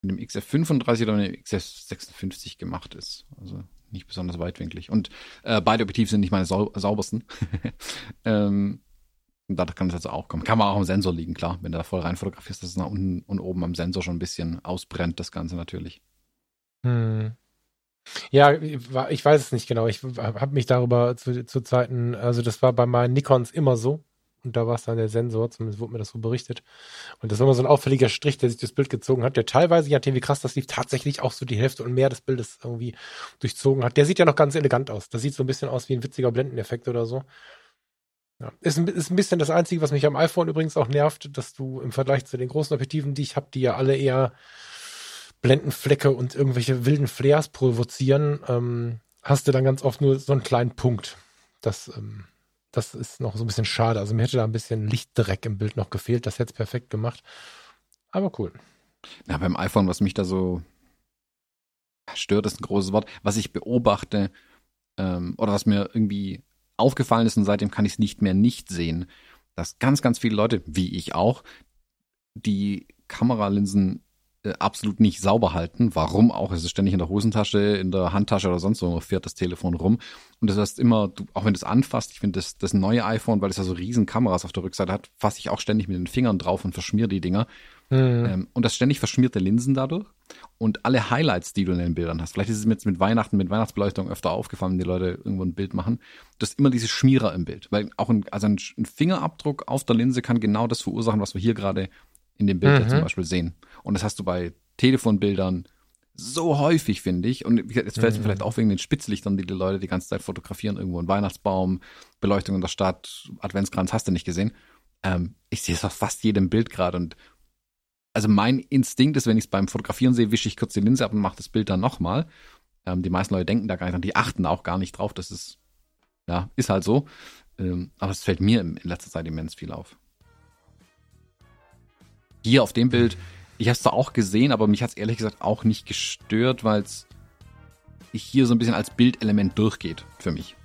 mit dem XF35 oder mit dem XF56 gemacht ist. Also nicht besonders weitwinklig. Und äh, beide Objektive sind nicht meine sau saubersten. (laughs) ähm, und da kann es also auch kommen. Kann man auch am Sensor liegen, klar. Wenn du da voll rein fotografierst, dass es nach unten und oben am Sensor schon ein bisschen ausbrennt, das Ganze natürlich. Hm. Ja, ich weiß es nicht genau. Ich habe mich darüber zu, zu Zeiten, also das war bei meinen Nikons immer so. Und da war es dann der Sensor, zumindest wurde mir das so berichtet. Und das war immer so ein auffälliger Strich, der sich das Bild gezogen hat, der teilweise, je nachdem wie krass das lief, tatsächlich auch so die Hälfte und mehr des Bildes irgendwie durchzogen hat. Der sieht ja noch ganz elegant aus. Das sieht so ein bisschen aus wie ein witziger Blendeneffekt oder so. Ja. Ist, ein, ist ein bisschen das Einzige, was mich am iPhone übrigens auch nervt, dass du im Vergleich zu den großen Objektiven, die ich habe, die ja alle eher Blendenflecke und irgendwelche wilden Flares provozieren, ähm, hast du dann ganz oft nur so einen kleinen Punkt. Das, ähm, das ist noch so ein bisschen schade. Also mir hätte da ein bisschen Lichtdreck im Bild noch gefehlt. Das hätte es perfekt gemacht. Aber cool. Ja, beim iPhone, was mich da so stört, ist ein großes Wort. Was ich beobachte, ähm, oder was mir irgendwie aufgefallen ist und seitdem kann ich es nicht mehr nicht sehen, dass ganz, ganz viele Leute, wie ich auch, die Kameralinsen absolut nicht sauber halten. Warum auch? Es ist ständig in der Hosentasche, in der Handtasche oder sonst wo fährt das Telefon rum. Und das heißt immer, du, auch wenn du es anfasst, ich finde das, das neue iPhone, weil es ja so riesen Kameras auf der Rückseite hat, fasse ich auch ständig mit den Fingern drauf und verschmier die Dinger. Mhm. Ähm, und das ständig verschmierte Linsen dadurch. Und alle Highlights, die du in den Bildern hast. Vielleicht ist es mir jetzt mit Weihnachten, mit Weihnachtsbeleuchtung öfter aufgefallen, wenn die Leute irgendwo ein Bild machen. Du hast immer diese Schmierer im Bild. Weil auch ein, also ein Fingerabdruck auf der Linse kann genau das verursachen, was wir hier gerade in dem Bild mhm. zum Beispiel sehen. Und das hast du bei Telefonbildern so häufig, finde ich. Und jetzt fällt es mhm. vielleicht auch wegen den Spitzlichtern, die die Leute die ganze Zeit fotografieren, irgendwo ein Weihnachtsbaum, Beleuchtung in der Stadt, Adventskranz, hast du nicht gesehen. Ähm, ich sehe es auf fast jedem Bild gerade und also mein Instinkt ist, wenn ich es beim Fotografieren sehe, wische ich kurz die Linse ab und mache das Bild dann nochmal. Ähm, die meisten Leute denken da gar nicht dran, die achten auch gar nicht drauf, das ist, ja, ist halt so. Ähm, aber es fällt mir in letzter Zeit immens viel auf. Hier auf dem Bild, ich habe es zwar auch gesehen, aber mich hat es ehrlich gesagt auch nicht gestört, weil es hier so ein bisschen als Bildelement durchgeht für mich.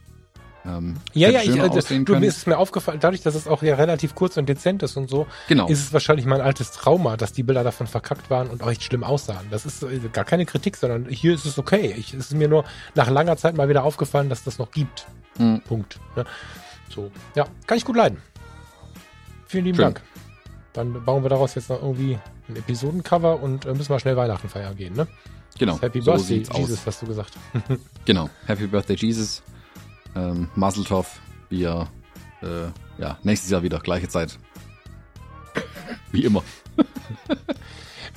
Ähm, ja, ja, ich, äh, du, mir ist es mir aufgefallen, dadurch, dass es auch ja relativ kurz und dezent ist und so, genau. ist es wahrscheinlich mein altes Trauma, dass die Bilder davon verkackt waren und auch echt schlimm aussahen. Das ist äh, gar keine Kritik, sondern hier ist es okay. Ich, es ist mir nur nach langer Zeit mal wieder aufgefallen, dass das noch gibt. Mhm. Punkt. Ja. So, ja, kann ich gut leiden. Vielen lieben Schön. Dank. Dann bauen wir daraus jetzt noch irgendwie ein Episodencover und äh, müssen wir schnell Weihnachten feiern gehen, ne? Genau. Happy so Birthday, Jesus, aus. hast du gesagt. (laughs) genau. Happy Birthday, Jesus. Ähm, Mazeltov. Wir, äh, ja, nächstes Jahr wieder, gleiche Zeit. Wie immer. (laughs)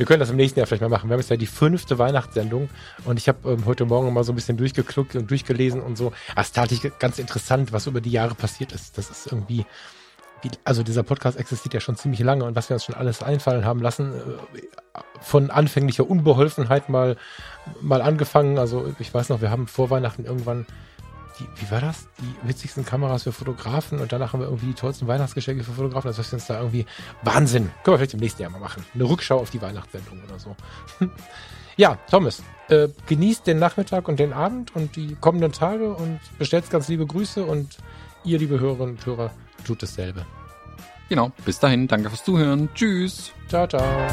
Wir können das im nächsten Jahr vielleicht mal machen. Wir haben jetzt ja die fünfte Weihnachtssendung und ich habe ähm, heute Morgen mal so ein bisschen durchgekluckt und durchgelesen und so. Es ist tatsächlich ganz interessant, was über die Jahre passiert ist. Das ist irgendwie, wie, also dieser Podcast existiert ja schon ziemlich lange und was wir uns schon alles einfallen haben lassen, äh, von anfänglicher Unbeholfenheit mal, mal angefangen. Also ich weiß noch, wir haben vor Weihnachten irgendwann die, wie war das? Die witzigsten Kameras für Fotografen und danach haben wir irgendwie die tollsten Weihnachtsgeschenke für Fotografen. Das heißt uns da irgendwie Wahnsinn. Können wir vielleicht im nächsten Jahr mal machen. Eine Rückschau auf die Weihnachtssendung oder so. (laughs) ja, Thomas, äh, genießt den Nachmittag und den Abend und die kommenden Tage und bestellt ganz liebe Grüße und ihr, liebe Hörerinnen und Hörer, tut dasselbe. Genau. Bis dahin. Danke fürs Zuhören. Tschüss. Ciao, ciao.